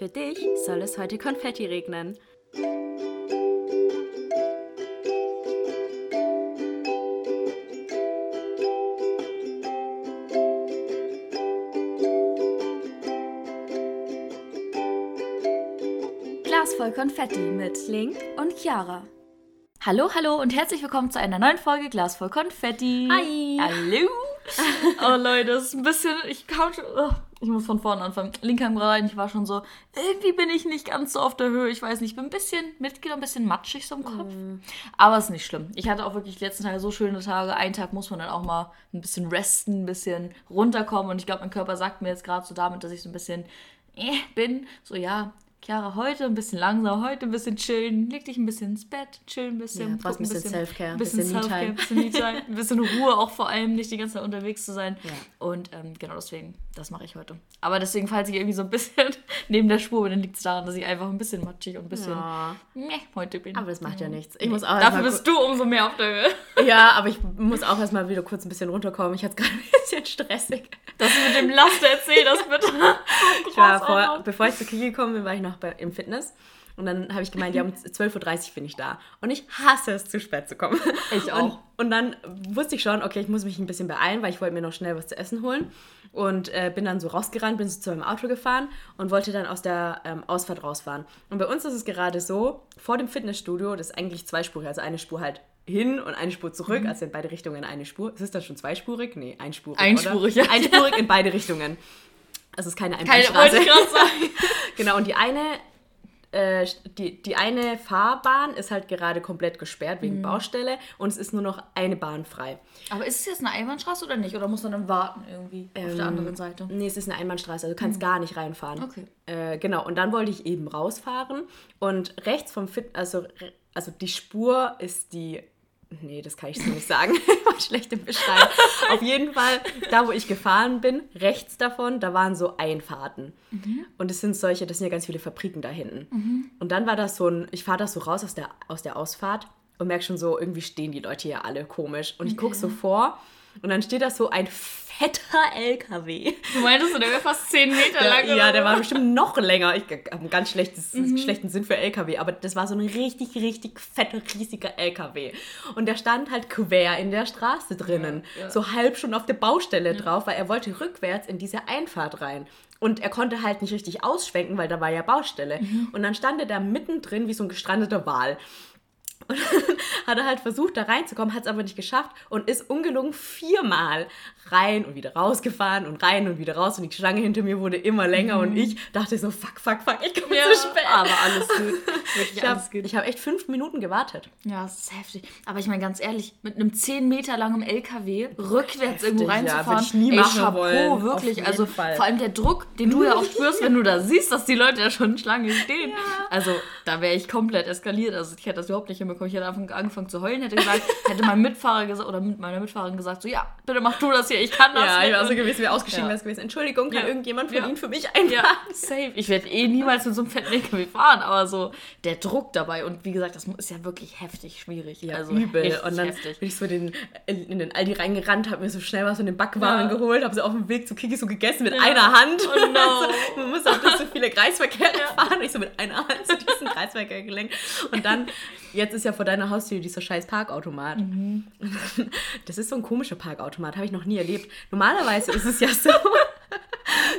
Für dich soll es heute Konfetti regnen. Glas voll Konfetti mit Link und Chiara. Hallo, hallo und herzlich willkommen zu einer neuen Folge Glas voll Konfetti. Hi. Hallo. oh Leute, das ist ein bisschen, ich kam schon, oh, ich muss von vorne anfangen. Link kam rein, ich war schon so, irgendwie bin ich nicht ganz so auf der Höhe, ich weiß nicht, ich bin ein bisschen mitgenommen, ein bisschen matschig so im Kopf. Aber ist nicht schlimm. Ich hatte auch wirklich die letzten Tage so schöne Tage. Einen Tag muss man dann auch mal ein bisschen resten, ein bisschen runterkommen und ich glaube, mein Körper sagt mir jetzt gerade so damit, dass ich so ein bisschen äh, bin, so ja, Chiara, heute ein bisschen langsam, heute ein bisschen chillen, leg dich ein bisschen ins Bett, chillen ein bisschen. Ja, guck ein bisschen Self-Care, ein bisschen Self-Care, ein bisschen Me-Time, ein bisschen Ruhe auch vor allem, nicht die ganze Zeit unterwegs zu sein. Ja. Und ähm, genau deswegen, das mache ich heute. Aber deswegen, falls ich irgendwie so ein bisschen neben der Spur bin, dann liegt es daran, dass ich einfach ein bisschen matschig und ein bisschen Ja. meh, heute bin. Aber das macht ja nichts. Ich muss auch Dafür bist du umso mehr auf der Höhe. Ja, aber ich muss auch erstmal wieder kurz ein bisschen runterkommen. Ich hatte es gerade ein bisschen stressig. Dass du mit dem Laster erzähl das bitte. Ich war vor, bevor ich zur Küche gekommen bin, war ich noch bei, im Fitness. Und dann habe ich gemeint, ja, um 12.30 Uhr bin ich da. Und ich hasse es, zu spät zu kommen. Ich auch. Und, und dann wusste ich schon, okay, ich muss mich ein bisschen beeilen, weil ich wollte mir noch schnell was zu essen holen. Und äh, bin dann so rausgerannt, bin so zu meinem Auto gefahren und wollte dann aus der ähm, Ausfahrt rausfahren. Und bei uns ist es gerade so, vor dem Fitnessstudio, das ist eigentlich zweispurig, also eine Spur halt hin und eine Spur Mhm. zurück, also in beide Richtungen eine Spur. Ist dann schon zweispurig? Nee, einspurig. Einspurig, oder? ja. Einspurig in beide Richtungen. Also es ist keine Keine, Einbahnstraße. wollte ich gerade sagen. Genau, und die eine, äh, die, die eine Fahrbahn ist halt gerade komplett gesperrt Mhm. wegen Baustelle und es ist nur noch eine Bahn frei. Aber ist es jetzt eine Einbahnstraße oder nicht? Oder muss man dann warten irgendwie auf der anderen Seite? Nee, es ist eine Einbahnstraße, also du kannst gar nicht reinfahren. Mhm. Okay. Äh, genau, und dann wollte ich eben rausfahren und rechts vom Fit, also, also die Spur ist die. Nee, das kann ich so nicht sagen. War schlecht im Beschreiben. Auf jeden Fall, da wo ich gefahren bin, rechts davon, da waren so Einfahrten. Mhm. Und es sind solche, das sind ja ganz viele Fabriken da hinten. Und dann war das so ein, ich fahre da so raus aus der, aus der Ausfahrt und merke schon so, irgendwie stehen die Leute hier alle komisch. Und ich gucke so vor und dann steht da so ein fetter LKW. Du meintest, der wäre fast 10 Meter lang. Ja, oder ja, der war bestimmt noch länger. Ich habe einen ganz schlechtes, Mhm. schlechten Sinn für LKW, aber das war so ein richtig, richtig fetter, riesiger LKW. Und der stand halt quer in der Straße drinnen, Ja, ja. so halb schon auf der Baustelle drauf, weil er wollte rückwärts in diese Einfahrt rein. Und er konnte halt nicht richtig ausschwenken, weil da war ja Baustelle. Mhm. Und dann stand er da mittendrin wie so ein gestrandeter Wal. Und dann hat er halt versucht, da reinzukommen, hat es aber nicht geschafft und ist ungelogen viermal rein und wieder rausgefahren und rein und wieder raus. Und die Schlange hinter mir wurde immer länger und ich dachte so, fuck, fuck, fuck, ich komme Mhm. Ja, zu spät. aber alles gut. Wirklich ich habe hab echt fünf Minuten gewartet. Ja, das ist heftig. Aber ich meine ganz ehrlich, mit einem 10 Meter langen LKW rückwärts irgendwo ja, reinzufahren, würd ich nie ey, machen Chapeau, wollen. Wirklich. Also Fall. vor allem der Druck, den du ja auch spürst, wenn du da siehst, dass die Leute ja schon in Schlange stehen. Also da wäre ich komplett eskaliert. Also ich hätte das überhaupt nicht hinbekommen. Ich hätte angefangen, angefangen zu heulen, hätte gesagt, hätte mein Mitfahrer gesagt oder mit meiner Mitfahrerin gesagt, so ja, bitte mach du das hier, ich kann das Ja, nicht. ich war so gewesen, wäre ausgestiegen, Ja. wäre es gewesen. Entschuldigung, kann Ja. irgendjemand von Ja. Ihnen für mich einfahren? Ja, safe. Ich werde eh niemals mit so einem fetten LKW fahren, aber so der Druck dabei und wie gesagt, das ist ja wirklich heftig schwierig. Ja, also übel. Und dann heftig. bin ich so in den, in den Aldi reingerannt, habe mir so schnell was von den Backwaren Ja. geholt, habe sie auf dem Weg zu Kiki so gegessen mit einer Hand. Oh no. Also, man muss auch nicht so viele Kreisverkehre fahren. Ich so mit einer Hand zu diesem Kreisverkehr gelenkt. Und dann, jetzt ist ja vor deiner Haustür dieser scheiß Parkautomat. Mhm. Das ist so ein komischer Parkautomat, habe ich noch nie erlebt. Normalerweise ist es ja so,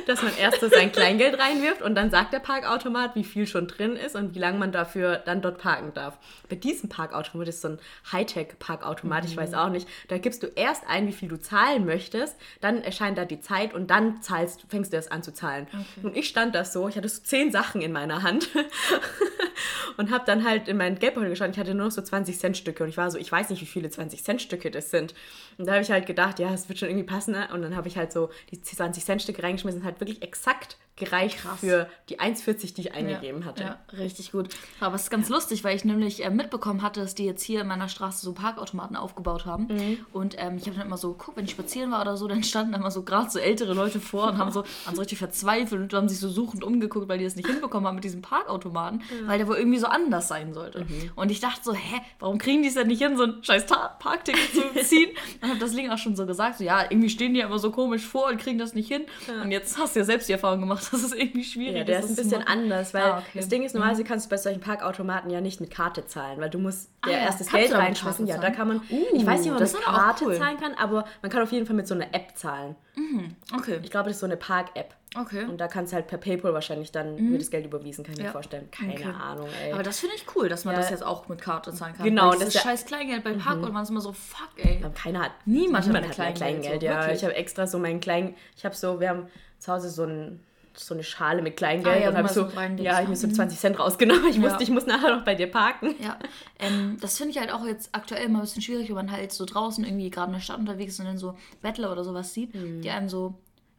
dass man erst so sein Kleingeld reinwirft und dann sagt der Parkautomat, wie viel schon drin ist und wie lange man dafür dann dort parken darf. Bei diesem Parkautomat ist so ein Hightech-Parkautomat, ich weiß auch nicht. Da gibst du erst ein, wie viel du zahlen möchtest, dann erscheint da die Zeit und dann zahlst, fängst du erst an zu zahlen. Und ich stand da so, ich hatte so zehn Sachen in meiner Hand und habe dann halt in meinen Geldbeutel geschaut. Ich hatte nur noch so 20 Cent Stücke und ich war so, ich weiß nicht, wie viele 20 Cent Stücke das sind. Und da habe ich halt gedacht, ja, es wird schon irgendwie passen. ne? Und dann habe ich halt so die 20 Cent Stücke reingeschmissen, und hat wirklich exakt gereicht Krass. für die 1,40, die ich eingegeben hatte. Ja, richtig gut. Aber es ist ganz lustig, weil ich nämlich äh, mitbekommen hatte, dass die jetzt hier in meiner Straße so Parkautomaten aufgebaut haben. Mhm. Und ähm, ich habe dann immer so geguckt, wenn ich spazieren war oder so, dann standen immer so gerade so ältere Leute vor und haben so, waren so richtig verzweifelt und haben sich so suchend umgeguckt, weil die das nicht hinbekommen haben mit diesem Parkautomaten, weil der wohl irgendwie so anders sein sollte. Mhm. Und ich dachte so, hä, warum kriegen die es denn nicht hin, so ein scheiß Parkticket zu ziehen? und habe das Link auch schon so gesagt, so ja, irgendwie stehen die ja immer so komisch vor und kriegen das nicht hin. Und jetzt hast du ja selbst die Erfahrung gemacht, dass es irgendwie schwierig Ja, der ist das ein bisschen machen. anders, weil Ah, okay. das Ding ist, normalerweise kannst du bei solchen Parkautomaten ja nicht mit Karte zahlen, weil du musst Ah ja, erst das Geld reinschmeißen. Ja, da kann man, zahlen? ich weiß nicht, ob man das mit ist Karte cool. zahlen kann, aber man kann auf jeden Fall mit so einer App zahlen. Okay, Ich glaube, das ist so eine Park-App. okay. Und da kannst du halt per Paypal wahrscheinlich dann wird das Geld überwiesen, kann ich mir Mhm. Ja. vorstellen. Keine Okay. Ahnung, ey. Aber das finde ich cool, dass man Ja. das jetzt auch mit Karte zahlen kann. Genau, Weil das ist ja- scheiß Kleingeld bei Park und man ist immer so, fuck, ey. Keiner hat, Niemand hat niemand hat Kleingeld, Kleingeld. so, ja, wirklich. ich habe extra so mein Klein, ich habe so, wir haben zu Hause so ein so eine Schale mit Kleingeld Ah ja, und habe so, ja, ich habe so 20 Cent rausgenommen. Ich Ja. wusste, ich muss nachher noch bei dir parken. Ja, ähm, das finde ich halt auch jetzt aktuell mal ein bisschen schwierig, wenn man halt so draußen irgendwie gerade in der Stadt unterwegs ist und dann so Bettler oder sowas sieht, Mhm. die einem so.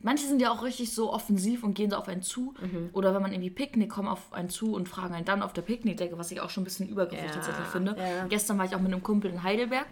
Manche sind ja auch richtig so offensiv und gehen so auf einen zu. Mhm. Oder wenn man irgendwie Picknick kommt auf einen zu und fragen einen dann auf der Picknickdecke, was ich auch schon ein bisschen übergriffig Ja, tatsächlich finde. ja. Gestern war ich auch mit einem Kumpel in Heidelberg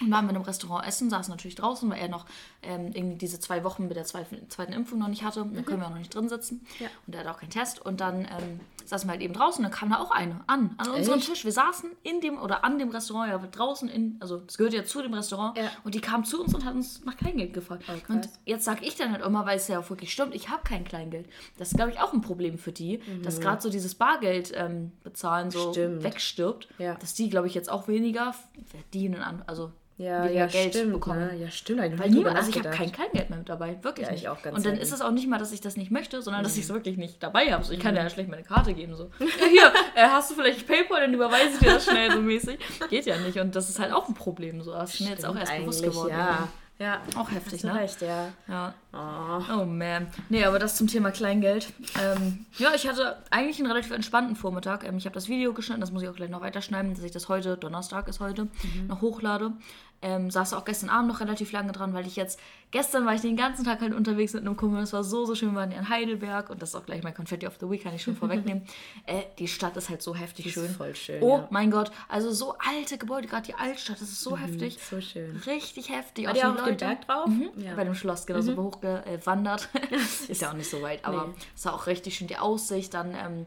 und waren wir in einem Restaurant essen, saßen natürlich draußen, weil er noch ähm, irgendwie diese zwei Wochen mit der zweiten, zweiten Impfung noch nicht hatte. Dann können wir auch noch nicht drin sitzen. Ja. Und er hat auch keinen Test. Und dann ähm, saßen wir halt eben draußen und dann kam da auch eine an, an unserem Echt? Tisch. Wir saßen in dem oder an dem Restaurant, ja, draußen in, also es gehört ja zu dem Restaurant. Ja. Und die kam zu uns und hat uns nach Kleingeld gefragt. Oh, und jetzt sage ich dann halt immer, weil es ja auch wirklich stimmt, ich habe kein Kleingeld. Das ist, glaube ich, auch ein Problem für die, dass gerade so dieses Bargeld ähm, bezahlen so Mhm. Stimmt. wegstirbt. Ja. Dass die, glaube ich, jetzt auch weniger verdienen, an, also Ja, weniger ja, Geld stimmt. bekommen. Ne? Ja, stimmt. Weil niemand, also ich habe kein Kleingeld mehr mit dabei, wirklich Ja, nicht. ich auch ganz Und dann ist es auch nicht mal, dass ich das nicht möchte, sondern dass ich es wirklich nicht dabei habe. So, ich kann dir ja schlecht meine Karte geben. So, ja, hier, äh, hast du vielleicht PayPal, dann überweise ich dir das schnell so mäßig. Geht ja nicht. Und das ist halt auch ein Problem. So, das ist mir jetzt auch erst bewusst geworden. Ja, ja. Auch heftig, ne? recht, ja. Ja. Oh. Oh man. Nee, aber das zum Thema Kleingeld. Ähm, ja, ich hatte eigentlich einen relativ entspannten Vormittag. Ähm, ich habe das Video geschnitten, das muss ich auch gleich noch weiterschneiden, dass ich das heute, Donnerstag ist heute, noch hochlade. Ähm, saß auch gestern Abend noch relativ lange dran, weil ich jetzt, gestern war ich den ganzen Tag halt unterwegs mit einem Kumpel, das war so, so schön, wir waren in Heidelberg und das ist auch gleich mein Confetti of the Week, kann ich schon vorwegnehmen. Äh, die Stadt ist halt so heftig ist schön. voll schön, Oh ja. mein Gott, also so alte Gebäude, gerade die Altstadt, das ist so heftig. So schön. Richtig heftig. War Auch die die auch auf dem. Berg drauf? Mhm. Ja. Bei dem Schloss, genau, so hochgewandert. ist ja auch nicht so weit, aber Nee. es war auch richtig schön die Aussicht. Dann, ähm,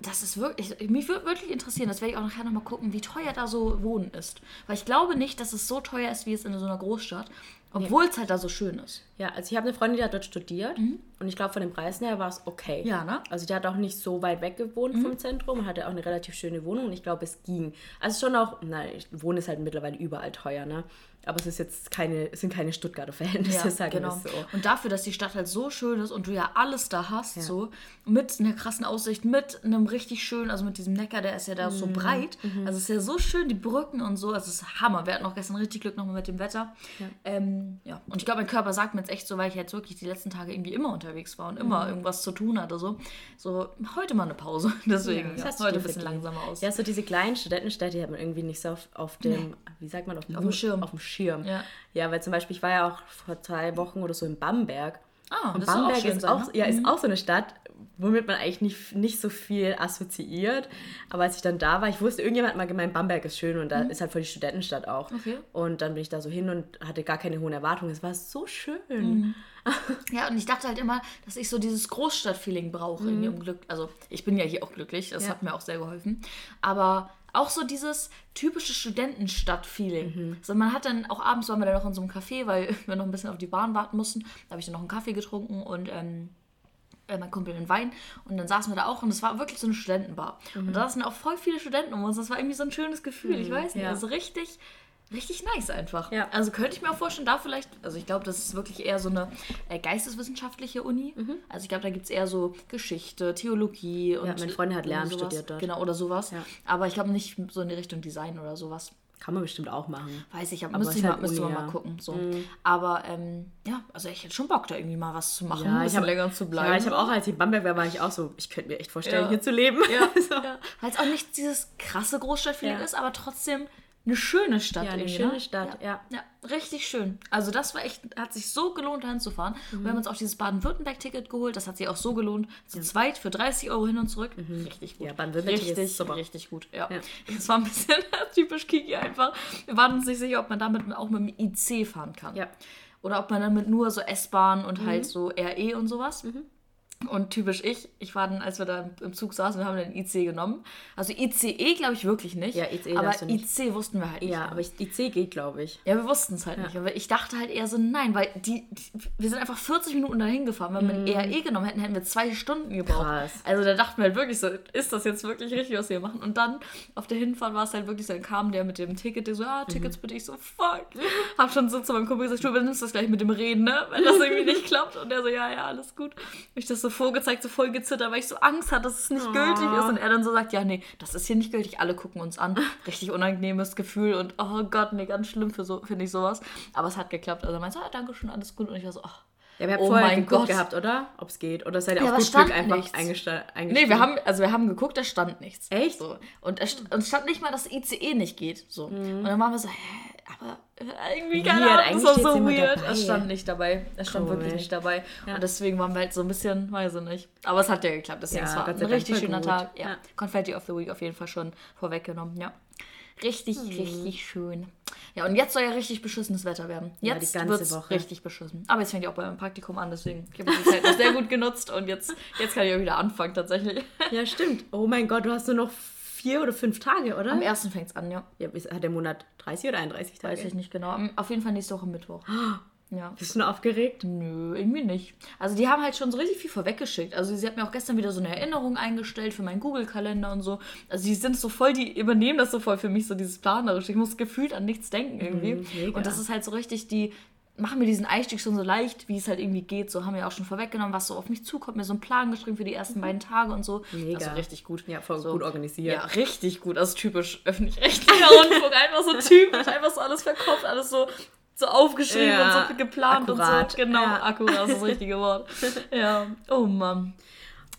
das ist wirklich, mich würde wirklich interessieren, das werde ich auch nachher nochmal gucken, wie teuer da so Wohnen ist. Weil ich glaube nicht, dass es so teuer ist, wie es in so einer Großstadt, obwohl es halt da so schön ist. Ja, also ich habe eine Freundin, die hat dort studiert und ich glaube, von den Preisen her war es okay. Mhm. Ja, ne? Also die hat auch nicht so weit weg gewohnt vom Zentrum und hatte auch eine relativ schöne Wohnung und ich glaube, es ging. Also schon auch, nein, Wohnen ist halt mittlerweile überall teuer, ne? Aber es ist jetzt keine, es sind keine Stuttgarter Verhältnisse, sagen genau. wir so. Und dafür, dass die Stadt halt so schön ist und du ja alles da hast, so mit einer krassen Aussicht, mit einem richtig schönen, also mit diesem Neckar, der ist ja da so Mhm. breit. Also es ist ja so schön, die Brücken und so. Also es ist Hammer. Wir hatten auch gestern richtig Glück nochmal mit dem Wetter. Ja. Ähm, ja. Und ich glaube, mein Körper sagt mir jetzt echt so, weil ich jetzt wirklich die letzten Tage irgendwie immer unterwegs war und immer Mhm. irgendwas zu tun hatte. So, so heute mal eine Pause. Deswegen das ja, du heute ein bisschen verdient. langsamer aus. Ja, so diese kleinen Studentenstädte die hat man irgendwie nicht so auf, auf dem, wie sagt man, auf dem, Auf dem Schirm. Auf dem Schirm. Ja. ja, weil zum Beispiel, ich war ja auch vor zwei Wochen oder so in Bamberg. Ah, und auch Bamberg schön ist, sein, auch, ne? ja, ist auch so eine Stadt, womit man eigentlich nicht, nicht so viel assoziiert. Aber als ich dann da war, ich wusste, irgendjemand hat mal gemeint, Bamberg ist schön und da ist halt voll die Studentenstadt auch. Mhm. Okay. Und dann bin ich da so hin und hatte gar keine hohen Erwartungen. Es war so schön. Mhm. Ja, und ich dachte halt immer, dass ich so dieses Großstadt-Feeling brauche, irgendwie um Glück. Also, ich bin ja hier auch glücklich, das Ja. hat mir auch sehr geholfen. Aber auch so dieses typische Studentenstadt-Feeling. Also man hat dann auch abends waren wir dann noch in so einem Café, weil wir noch ein bisschen auf die Bahn warten mussten. Da habe ich dann noch einen Kaffee getrunken und ähm, äh, mein Kumpel einen Wein und dann saßen wir da auch und es war wirklich so eine Studentenbar. Und da saßen auch voll viele Studenten um uns. Das war irgendwie so ein schönes Gefühl, ich weiß nicht. Ja. Also richtig, richtig nice einfach. Ja. Also könnte ich mir auch vorstellen, da vielleicht, also ich glaube, das ist wirklich eher so eine äh, geisteswissenschaftliche Uni. Mhm. Also ich glaube, da gibt es eher so Geschichte, Theologie und meine Freundin hat Lehramt sowas. studiert dort. Genau, oder sowas. Ja. Aber ich glaube nicht so in die Richtung Design oder sowas. Kann man bestimmt auch machen. Weiß ich, aber Aber müsste, ich mal, halt müsste Uni, man mal ja. Mhm. gucken. So. Aber ähm, ja, also ich hätte schon Bock, da irgendwie mal was zu machen, ein Ja, ich bisschen habe länger zu bleiben. Ja, ich habe auch, als ich in Bamberg war, war ich auch so, ich könnte mir echt vorstellen, Ja. hier zu leben. Ja, so. ja. Weil es auch nicht dieses krasse Großstadtfeeling Ja. ist, aber trotzdem eine schöne Stadt. Ja, eine irgendwie, schöne ne? Stadt, ja. ja. richtig schön. Also das war echt, hat sich so gelohnt, dahin zu fahren. Mhm. wir haben uns auch dieses Baden-Württemberg-Ticket geholt. Das hat sich auch so gelohnt. Zu zweit für 30 Euro hin und zurück. Richtig gut. Mhm. Ja, Baden-Württemberg-Ticket ist richtig, super. richtig gut. Ja. Ja. Das war ein bisschen typisch Kiki einfach. Wir waren uns nicht sicher, ob man damit auch mit dem IC fahren kann. Ja. Oder ob man damit nur so S-Bahn und Mhm. halt so RE und sowas. Und typisch ich, ich war dann, als wir da im Zug saßen, wir haben den IC genommen. Also ICE glaube ich wirklich nicht. Ja, ICE Aber. IC wussten wir halt nicht. Ja, aber ich, IC geht, glaube ich. Ja, wir wussten es halt nicht. Aber ich dachte halt eher so, nein, weil die, die wir sind einfach 40 Minuten dahin gefahren. Wenn wir ein ERE genommen hätten, hätten wir zwei Stunden gebraucht. Mhm. Krass. Also da dachten wir halt wirklich so, ist das jetzt wirklich richtig, was wir machen? Und dann auf der Hinfahrt war es halt wirklich so, dann kam der mit dem Ticket, der so, ah, Tickets bitte. Ich so, fuck. Hab schon so zu meinem Kumpel gesagt, du übernimmst das gleich mit dem Reden, ne? Wenn das irgendwie nicht klappt. Und der so, ja, ja, alles gut. Ich das so vorgezeigt, so voll gezittert, weil ich so Angst hatte, dass es nicht gültig ist. Und er dann so sagt, ja, nee, das ist hier nicht gültig. Alle gucken uns an. Richtig unangenehmes Gefühl und oh Gott, nee, ganz schlimm für so, finde ich sowas. Aber es hat geklappt. Also er meinte, so, ah, danke schön, alles gut. Und ich war so, ach. Ja, wir haben Oh vorher geguckt Gott. gehabt, oder? Ob es geht. Oder seid ihr Ja, auf gut stand Glück einfach eingesta- Nee, wir haben, also wir haben geguckt, da stand nichts. Echt? So. Und es st- uns stand nicht mal, dass ICE nicht geht. So. Und dann waren wir so, hä, aber äh, irgendwie keine Weird, Ahnung, das war eigentlich so weird. Es stand nicht dabei. Es stand Cool. wirklich nicht dabei. Ja. Und deswegen waren wir halt so ein bisschen, weiß ich nicht. Aber es hat ja geklappt, deswegen Ja, es war ein richtig schöner gut. Tag. Ja. Confetti of the Week auf jeden Fall schon vorweggenommen, ja. Richtig, Hm. richtig schön. Ja, und jetzt soll ja richtig beschissenes Wetter werden. Ja, die Jetzt ganze wird's Woche. richtig beschissen. Aber jetzt fängt ja auch bei meinem Praktikum an, deswegen ich habe die Zeit noch sehr gut genutzt und jetzt, jetzt kann ich auch wieder anfangen tatsächlich. Ja, stimmt. Oh mein Gott, du hast nur noch vier oder fünf Tage, oder? Am ersten fängt es an, ja. Ja, hat der Monat 30 oder 31 Tage? Weiß ich nicht genau. Auf jeden Fall nächste Woche Mittwoch. Ja. Bist du schon aufgeregt? Nö, irgendwie nicht. Also die haben halt schon so richtig viel vorweggeschickt. Also sie hat mir auch gestern wieder so eine Erinnerung eingestellt für meinen Google-Kalender und so. Also die sind so voll, die übernehmen das so voll für mich, so dieses Planerische. Ich muss gefühlt an nichts denken irgendwie. Mhm, und das ist halt so richtig, die machen mir diesen Einstieg schon so leicht, wie es halt irgendwie geht. So haben wir auch schon vorweggenommen, was so auf mich zukommt, mir so einen Plan geschrieben für die ersten beiden Tage und so. Mega. Also richtig gut. Ja, voll so. gut organisiert. Ja, richtig gut. Also typisch öffentlich-rechtlicher Rundfunk. Einfach so typisch, einfach so alles verkauft, alles so, so aufgeschrieben Ja, und so geplant akkurat. und so. Genau, Ja. akkurat, das ist das richtige Wort. Ja, oh Mann.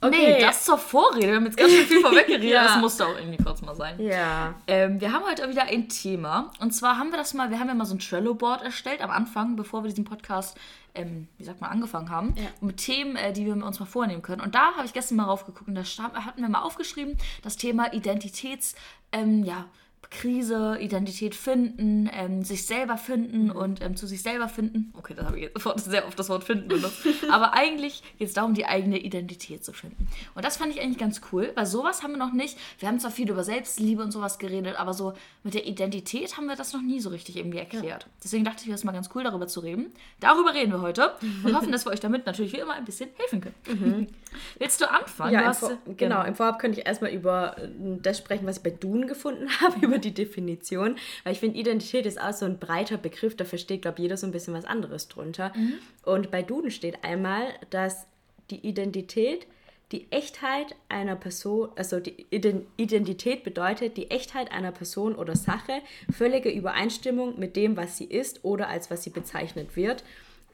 Okay. Nee, das zur Vorrede. Wir haben jetzt ganz schön viel vorweggeredet. Ja. Das musste auch irgendwie kurz mal sein. Ja. Ähm, wir haben heute wieder ein Thema. Und zwar haben wir das mal, wir haben ja mal so ein Trello-Board erstellt am Anfang, bevor wir diesen Podcast, ähm, wie sagt man, angefangen haben. Ja. Mit Themen, äh, die wir uns mal vornehmen können. Und da habe ich gestern mal raufgeguckt und da hatten wir mal aufgeschrieben, das Thema Identitäts, ähm, ja, Krise, Identität finden, ähm, sich selber finden und ähm, zu sich selber finden. Okay, da habe ich jetzt sehr oft das Wort finden benutzt. Aber eigentlich geht es darum, die eigene Identität zu finden. Und das fand ich eigentlich ganz cool, weil sowas haben wir noch nicht. Wir haben zwar viel über Selbstliebe und sowas geredet, aber so mit der Identität haben wir das noch nie so richtig irgendwie erklärt. Deswegen dachte ich, wäre es mal ganz cool, darüber zu reden. Darüber reden wir heute und hoffen, dass wir euch damit natürlich wie immer ein bisschen helfen können. Willst du anfangen? Mhm. Ja, du im hast, Vor genau. Im Vorab könnte ich erstmal über äh, das sprechen, was ich bei Duden gefunden habe, über die Definition. Weil ich finde, Identität ist auch so ein breiter Begriff, da versteht, glaube ich, jeder so ein bisschen was anderes drunter. Und bei Duden steht einmal, dass die Identität die Echtheit einer Person, also die Iden- Identität bedeutet die Echtheit einer Person oder Sache, völlige Übereinstimmung mit dem, was sie ist oder als was sie bezeichnet wird.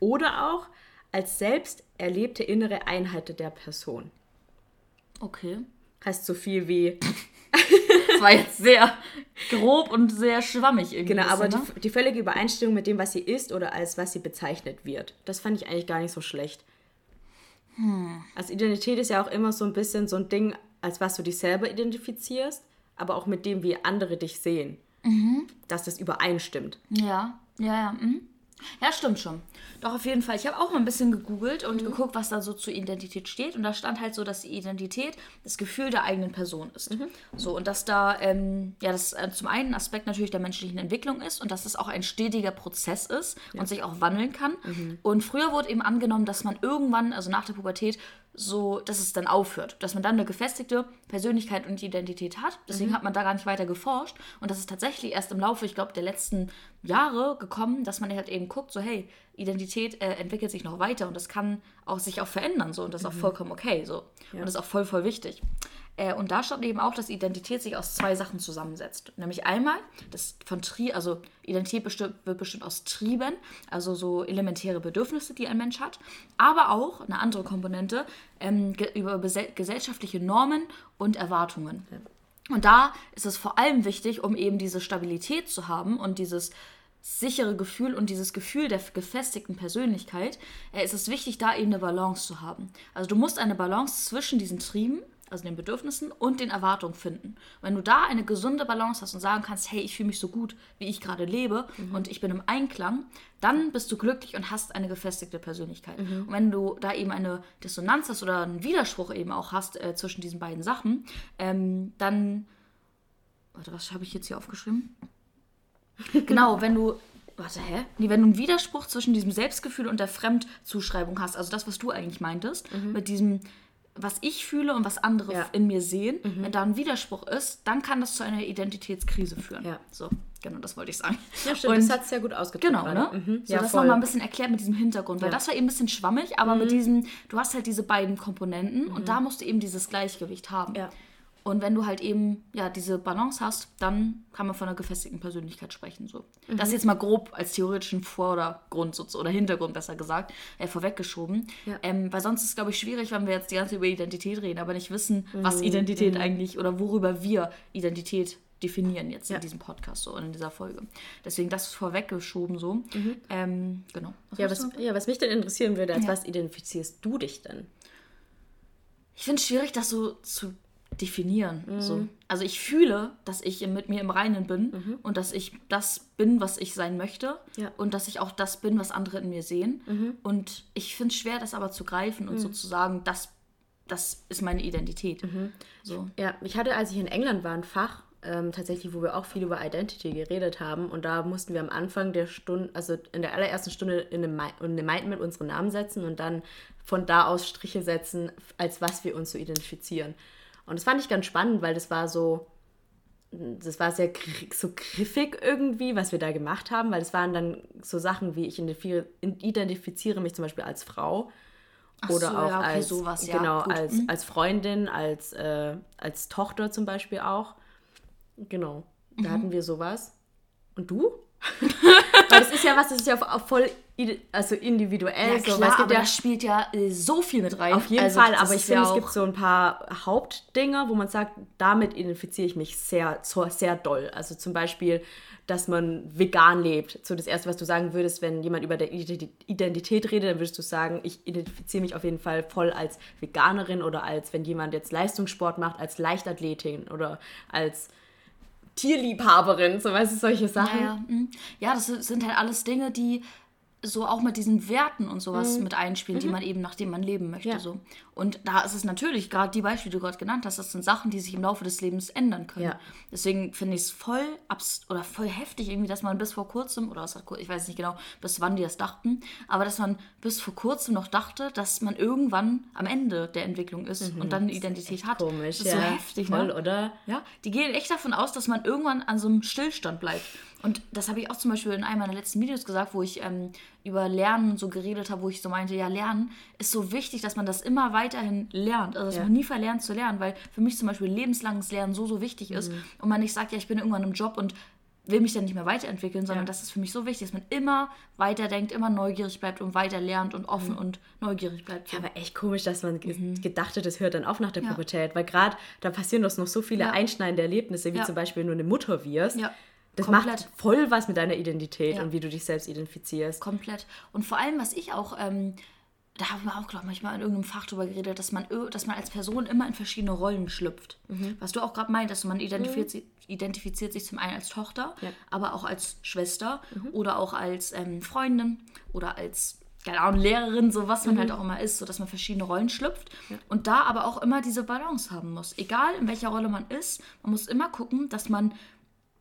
Oder auch als selbst erlebte innere Einheit der Person. Okay. Heißt so viel wie, Das war jetzt sehr grob und sehr schwammig irgendwie. genau, aber ne? die, die völlige Übereinstimmung mit dem, was sie ist oder als was sie bezeichnet wird. Das fand ich eigentlich gar nicht so schlecht. Also Identität ist ja auch immer so ein bisschen so ein Ding, als was du dich selber identifizierst, aber auch mit dem, wie andere dich sehen. Dass das übereinstimmt. Ja, ja, ja. Mhm. Ja, stimmt schon. Doch, auf jeden Fall. Ich habe auch mal ein bisschen gegoogelt und geguckt, was da so zur Identität steht. Und da stand halt so, dass die Identität das Gefühl der eigenen Person ist. So, und dass da, ähm, ja, das äh, zum einen ein Aspekt natürlich der menschlichen Entwicklung ist und dass es auch ein stetiger Prozess ist und sich auch wandeln kann. Und früher wurde eben angenommen, dass man irgendwann, also nach der Pubertät, so, dass es dann aufhört. Dass man dann eine gefestigte Persönlichkeit und Identität hat. Deswegen hat man da gar nicht weiter geforscht. Und das ist tatsächlich erst im Laufe, ich glaube, der letzten Jahre gekommen, dass man halt eben guckt, so, hey, Identität äh, entwickelt sich noch weiter und das kann auch sich auch verändern. So, und das ist auch vollkommen okay. So. Und das ist auch voll, voll wichtig. Äh, und da stand eben auch, dass Identität sich aus zwei Sachen zusammensetzt. Nämlich einmal, das von Tri, also Identität besti wird bestimmt aus Trieben, also so elementäre Bedürfnisse, die ein Mensch hat, aber auch eine andere Komponente ähm, ge über gesellschaftliche Normen und Erwartungen. Und da ist es vor allem wichtig, um eben diese Stabilität zu haben und dieses sichere Gefühl und dieses Gefühl der gefestigten Persönlichkeit, äh, ist es wichtig, da eben eine Balance zu haben. Also du musst eine Balance zwischen diesen Trieben, also den Bedürfnissen und den Erwartungen finden. Wenn du da eine gesunde Balance hast und sagen kannst, hey, ich fühle mich so gut, wie ich gerade lebe Mhm. und ich bin im Einklang, dann bist du glücklich und hast eine gefestigte Persönlichkeit. Mhm. Und wenn du da eben eine Dissonanz hast oder einen Widerspruch eben auch hast äh, zwischen diesen beiden Sachen, ähm, dann Warte, was habe ich jetzt hier aufgeschrieben? genau, wenn du. Warte, hä? Nee, wenn du einen Widerspruch zwischen diesem Selbstgefühl und der Fremdzuschreibung hast, also das, was du eigentlich meintest, mit diesem, was ich fühle und was andere Mhm. Ja. Mhm. in mir sehen, wenn da ein Widerspruch ist, dann kann das zu einer Identitätskrise führen. Ja. So, genau, das wollte ich sagen. Ja, stimmt, Und- das hat es sehr gut ausgedrückt. Genau, ne? Mhm. So, ja, das nochmal ein bisschen erklärt mit diesem Hintergrund, weil Ja. Mhm. das war eben ein bisschen schwammig, aber mit diesem, du hast halt diese beiden Komponenten und da musst du eben dieses Gleichgewicht haben. Ja. Und wenn du halt eben ja diese Balance hast, dann kann man von einer gefestigten Persönlichkeit sprechen. So. Mhm. Das jetzt mal grob als theoretischen Vordergrund oder Hintergrund besser gesagt, äh, vorweggeschoben. Ja. Ähm, weil sonst ist es, glaube ich, schwierig, wenn wir jetzt die ganze Zeit über Identität reden, aber nicht wissen, Mhm. was Identität eigentlich oder worüber wir Identität definieren jetzt Ja. in diesem Podcast so und in dieser Folge. Deswegen das vorweggeschoben so. Ähm, genau. Was Ja was, ja, was mich denn interessieren würde, als Ja. was identifizierst du dich denn? Ich finde es schwierig, das so zu definieren. Mhm. So. Also ich fühle, dass ich mit mir im Reinen bin und dass ich das bin, was ich sein möchte Mhm. Ja. Mhm. und dass ich auch das bin, was andere in mir sehen. Und ich finde es schwer, das aber zu greifen und sozusagen, das, das ist meine Identität. Mhm. So. Ja, ich hatte, als ich in England war, ein Fach, ähm, tatsächlich, wo wir auch viel über Identity geredet haben. Und da mussten wir am Anfang der Stunde, also in der allerersten Stunde in einem, in einem Mindmap unsere Namen setzen und dann von da aus Striche setzen, als was wir uns so identifizieren. Und das fand ich ganz spannend, weil das war so, das war sehr so griffig irgendwie, was wir da gemacht haben, weil es waren dann so Sachen wie ich identifiziere, mich zum Beispiel als Frau Ach oder so, auch ja, okay, als sowas, ja, genau gut. als Mhm. als Freundin, als äh, als Tochter zum Beispiel auch. Genau, da Mhm. hatten wir sowas. Und du? Weil das ist ja was, das ist ja voll also individuell. Ja, so, klar, aber ja da spielt ja äh, so viel mit rein. auf jeden Also, Fall, aber ich finde, es gibt so ein paar Hauptdinger, wo man sagt, damit identifiziere ich mich sehr, sehr doll. Also zum Beispiel, dass man vegan lebt. So das Erste, was du sagen würdest, wenn jemand über der Identi- Identität redet, dann würdest du sagen, ich identifiziere mich auf jeden Fall voll als Veganerin oder als, wenn jemand jetzt Leistungssport macht, als Leichtathletin oder als Tierliebhaberin, so weißt du, solche Sachen. Ja, ja. mhm. ja, das sind halt alles Dinge, die so auch mit diesen Werten und sowas mit einspielen, die man eben nach dem man leben möchte. Mhm. Ja. So. Und da ist es natürlich, gerade die Beispiele, die du gerade genannt hast, das sind Sachen, die sich im Laufe des Lebens ändern können. Ja. Deswegen finde ich es voll abs oder voll heftig, irgendwie, dass man bis vor kurzem, oder ich weiß nicht genau, bis wann die das dachten, aber dass man bis vor kurzem noch dachte, dass man irgendwann am Ende der Entwicklung ist und dann eine Identität hat. Mhm. Komisch, das ist ja. so heftig, Voll, ne? oder? Ja, die gehen echt davon aus, dass man irgendwann an so einem Stillstand bleibt. Und das habe ich auch zum Beispiel in einem meiner letzten Videos gesagt, wo ich ähm, über Lernen so geredet habe, wo ich so meinte, ja, Lernen ist so wichtig, dass man das immer weiterhin lernt. Also, dass Ja. man nie verlernt zu lernen, weil für mich zum Beispiel lebenslanges Lernen so, so wichtig ist. Mhm. Und man nicht sagt, ja, ich bin irgendwann im Job und will mich dann nicht mehr weiterentwickeln, sondern Ja. das ist für mich so wichtig, dass man immer weiterdenkt, immer neugierig bleibt und weiter lernt und offen und neugierig bleibt. So. Ja, aber echt komisch, dass man ge- gedacht hat, das hört dann auf nach der Mhm. Ja. Pubertät. Weil gerade da passieren doch noch so viele Ja. einschneidende Erlebnisse, wie zum Beispiel, wenn du eine Mutter wirst. Ja, Das komplett. macht voll was mit deiner Identität Ja. und wie du dich selbst identifizierst. Komplett. Und vor allem, was ich auch, ähm, da haben wir auch, glaube ich, manchmal in irgendeinem Fach drüber geredet, dass man, dass man als Person immer in verschiedene Rollen schlüpft. Was du auch gerade meintest, man identifiziert, sich, identifiziert sich zum einen als Tochter, Ja. aber auch als Schwester oder auch als ähm, Freundin oder als keine Ahnung, Lehrerin, so was man halt auch immer ist, so dass man verschiedene Rollen schlüpft und da aber auch immer diese Balance haben muss. Egal in welcher Rolle man ist, man muss immer gucken, dass man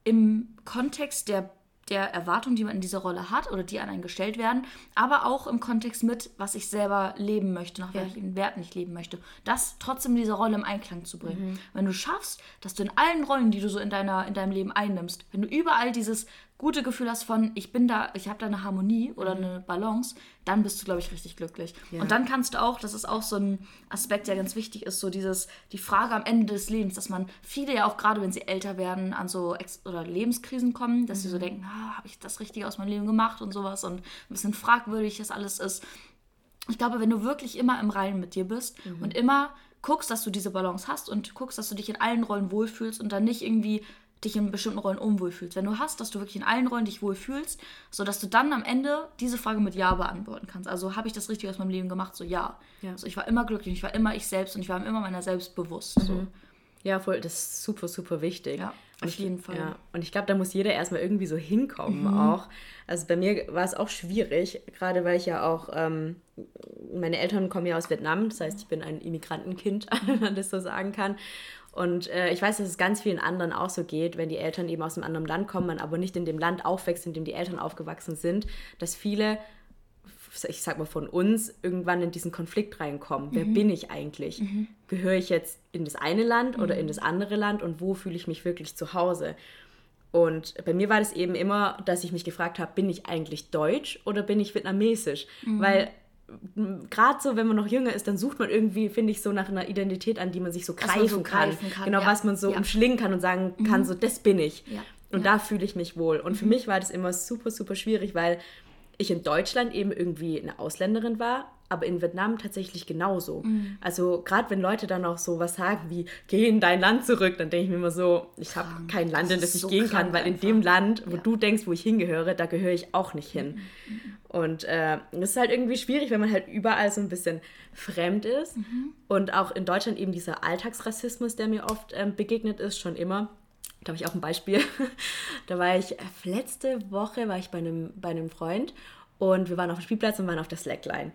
im Kontext der, der Erwartung, die man in dieser Rolle hat oder die an einen gestellt werden, aber auch im Kontext mit, was ich selber leben möchte, nach welchen Werten ich leben möchte, das trotzdem diese Rolle im Einklang zu bringen. Wenn du schaffst, dass du in allen Rollen, die du so in, deiner, in deinem Leben einnimmst, wenn du überall dieses gute Gefühl hast von, ich bin da, ich habe da eine Harmonie oder eine Balance, dann bist du, glaube ich, richtig glücklich. Ja. Und dann kannst du auch, das ist auch so ein Aspekt, der ganz wichtig ist, so dieses, die Frage am Ende des Lebens, dass man viele ja auch gerade, wenn sie älter werden, an so Ex oder Lebenskrisen kommen, dass sie so denken, ah, habe ich das Richtige aus meinem Leben gemacht und sowas und ein bisschen fragwürdig das alles ist. Ich glaube, wenn du wirklich immer im Reinen mit dir bist und immer guckst, dass du diese Balance hast und guckst, dass du dich in allen Rollen wohlfühlst und dann nicht irgendwie dich in bestimmten Rollen unwohl fühlst. Wenn du hast, dass du wirklich in allen Rollen dich wohl fühlst, sodass du dann am Ende diese Frage mit Ja beantworten kannst. Also habe ich das richtig aus meinem Leben gemacht? So ja. Ja. Also ich war immer glücklich, ich war immer ich selbst und ich war immer meiner selbst bewusst. So. Ja, voll, das ist super, super wichtig. Ja, auf jeden Fall. Ja, und ich glaube, da muss jeder erstmal irgendwie so hinkommen auch. Also bei mir war es auch schwierig, gerade weil ich ja auch, ähm, meine Eltern kommen ja aus Vietnam, das heißt, ich bin ein Immigrantenkind, wenn man das so sagen kann. Und äh, ich weiß, dass es ganz vielen anderen auch so geht, wenn die Eltern eben aus einem anderen Land kommen, man aber nicht in dem Land aufwächst, in dem die Eltern aufgewachsen sind, dass viele ich sag mal von uns, irgendwann in diesen Konflikt reinkommen. Wer bin ich eigentlich? Gehöre ich jetzt in das eine Land oder in das andere Land und wo fühle ich mich wirklich zu Hause? Und bei mir war das eben immer, dass ich mich gefragt habe, bin ich eigentlich deutsch oder bin ich vietnamesisch? Weil gerade so, wenn man noch jünger ist, dann sucht man irgendwie, finde ich, so nach einer Identität, an die man sich so greifen, so kann. greifen kann, Genau, ja. was man so Ja. Mhm. umschlingen kann und sagen kann, so, das bin ich. Ja. Und. Mhm. da fühle ich mich wohl. Und für mich war das immer super, super schwierig, weil ich in Deutschland eben irgendwie eine Ausländerin war, aber in Vietnam tatsächlich genauso. Mhm. Also gerade wenn Leute dann auch so was sagen wie, geh in dein Land zurück, dann denke ich mir immer so, ich habe kein Land, in Das das ist ich so gehen kann, weil in einfach. dem Land, wo Ja. du denkst, wo ich hingehöre, da gehöre ich auch nicht hin. Und äh, das ist halt irgendwie schwierig, wenn man halt überall so ein bisschen fremd ist. Und auch in Deutschland eben dieser Alltagsrassismus, der mir oft ähm, begegnet ist, schon immer. Da habe ich auch ein Beispiel. da war ich, letzte Woche war ich bei einem, bei einem Freund und wir waren auf dem Spielplatz und waren auf der Slackline.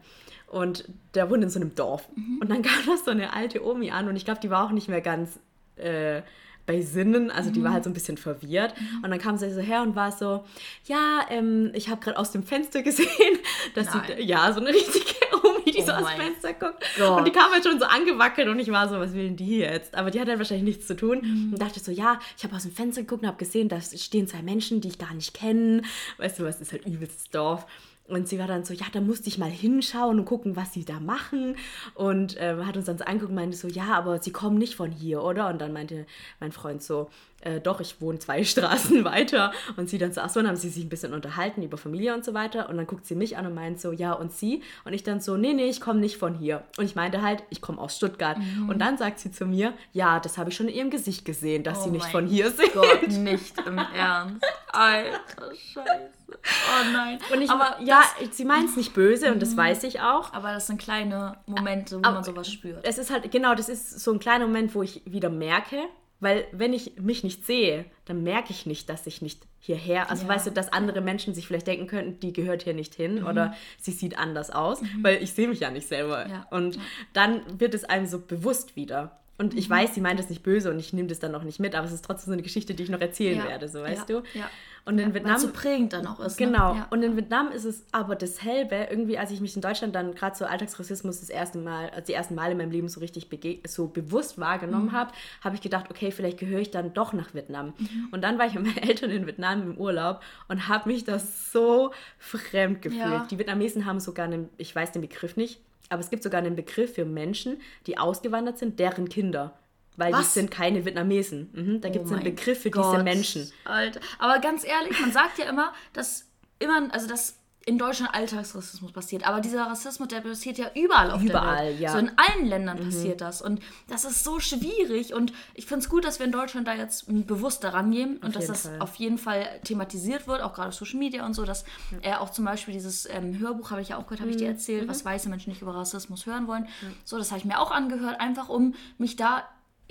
Und der wohnt in so einem Dorf. Und dann kam da so eine alte Omi an und ich glaube, die war auch nicht mehr ganz äh, bei Sinnen, also die war halt so ein bisschen verwirrt. Und dann kam sie so her und war so, ja, ähm, ich habe gerade aus dem Fenster gesehen, dass sie, Nein. ja, so eine richtige Omi, die Oh so aus dem Fenster guckt. Gott. Und die kam halt schon so angewackelt und ich war so, was will denn die jetzt? Aber die hat halt wahrscheinlich nichts zu tun. Mhm. Und dachte so, ja, ich habe aus dem Fenster geguckt und habe gesehen, da stehen zwei Menschen, die ich gar nicht kenne. Weißt du, was ist halt übelstes Dorf. Und sie war dann so, ja, da musste ich mal hinschauen und gucken, was sie da machen. Und ähm, hat uns dann so angeguckt und meinte so, ja, aber sie kommen nicht von hier, oder? Und dann meinte mein Freund so, äh, doch, ich wohne zwei Straßen weiter. Und sie dann so, ach so, dann haben sie sich ein bisschen unterhalten über Familie und so weiter. Und dann guckt sie mich an und meint so, ja, und sie? Und ich dann so, nee, nee, ich komme nicht von hier. Und ich meinte halt, ich komme aus Stuttgart. Und dann sagt sie zu mir, ja, das habe ich schon in ihrem Gesicht gesehen, dass Oh sie nicht von hier sind. Gott, nicht im Ernst. Alter, scheiße. Oh nein. Und ich, aber ja, das, sie meint es nicht böse und das weiß ich auch. aber das sind kleine Momente, wo Aber- man sowas spürt. Es ist halt, genau, das ist so ein kleiner Moment, wo ich wieder merke, weil wenn ich mich nicht sehe, dann merke ich nicht, dass ich nicht hierher, also Ja. weißt du, dass andere Menschen sich vielleicht denken könnten, die gehört hier nicht hin oder sie sieht anders aus, Mhm. weil ich sehe mich ja nicht selber. Ja. Und dann wird es einem so bewusst wieder. Und Mhm. ich weiß, sie meint es nicht böse und ich nehme das dann noch nicht mit, aber es ist trotzdem so eine Geschichte, die ich noch erzählen Ja. werde, so weißt Ja. du. Ja. Und in Weil Vietnam so prägend dann auch ist. ne? Genau. Ja. Und in Vietnam ist es aber dasselbe. Irgendwie, als ich mich in Deutschland dann gerade so Alltagsrassismus das erste Mal, also die ersten Male in meinem Leben so richtig so bewusst wahrgenommen Mhm. habe, habe ich gedacht, okay, vielleicht gehöre ich dann doch nach Vietnam. Mhm. Und dann war ich mit meinen Eltern in Vietnam im Urlaub und habe mich das so fremd gefühlt. Ja. Die Vietnamesen haben sogar einen, ich weiß den Begriff nicht, aber es gibt sogar einen Begriff für Menschen, die ausgewandert sind, deren Kinder. Weil die Was? sind keine Vietnamesen. Mhm, da gibt es Oh einen Begriff für diese Gott, Menschen. Alter. Aber ganz ehrlich, man sagt ja immer, dass immer, also dass in Deutschland Alltagsrassismus passiert. Aber dieser Rassismus, der passiert ja überall auf Überall, der Welt. ja. So in allen Ländern passiert das. Und das ist so schwierig. Und ich finde es gut, dass wir in Deutschland da jetzt bewusst daran gehen und dass das Fall. auf jeden Fall thematisiert wird, auch gerade auf Social Media und so, dass äh, auch zum Beispiel dieses ähm, Hörbuch, habe ich ja auch gehört, habe ich dir erzählt, was weiße Menschen nicht über Rassismus hören wollen. So, das habe ich mir auch angehört, einfach um mich da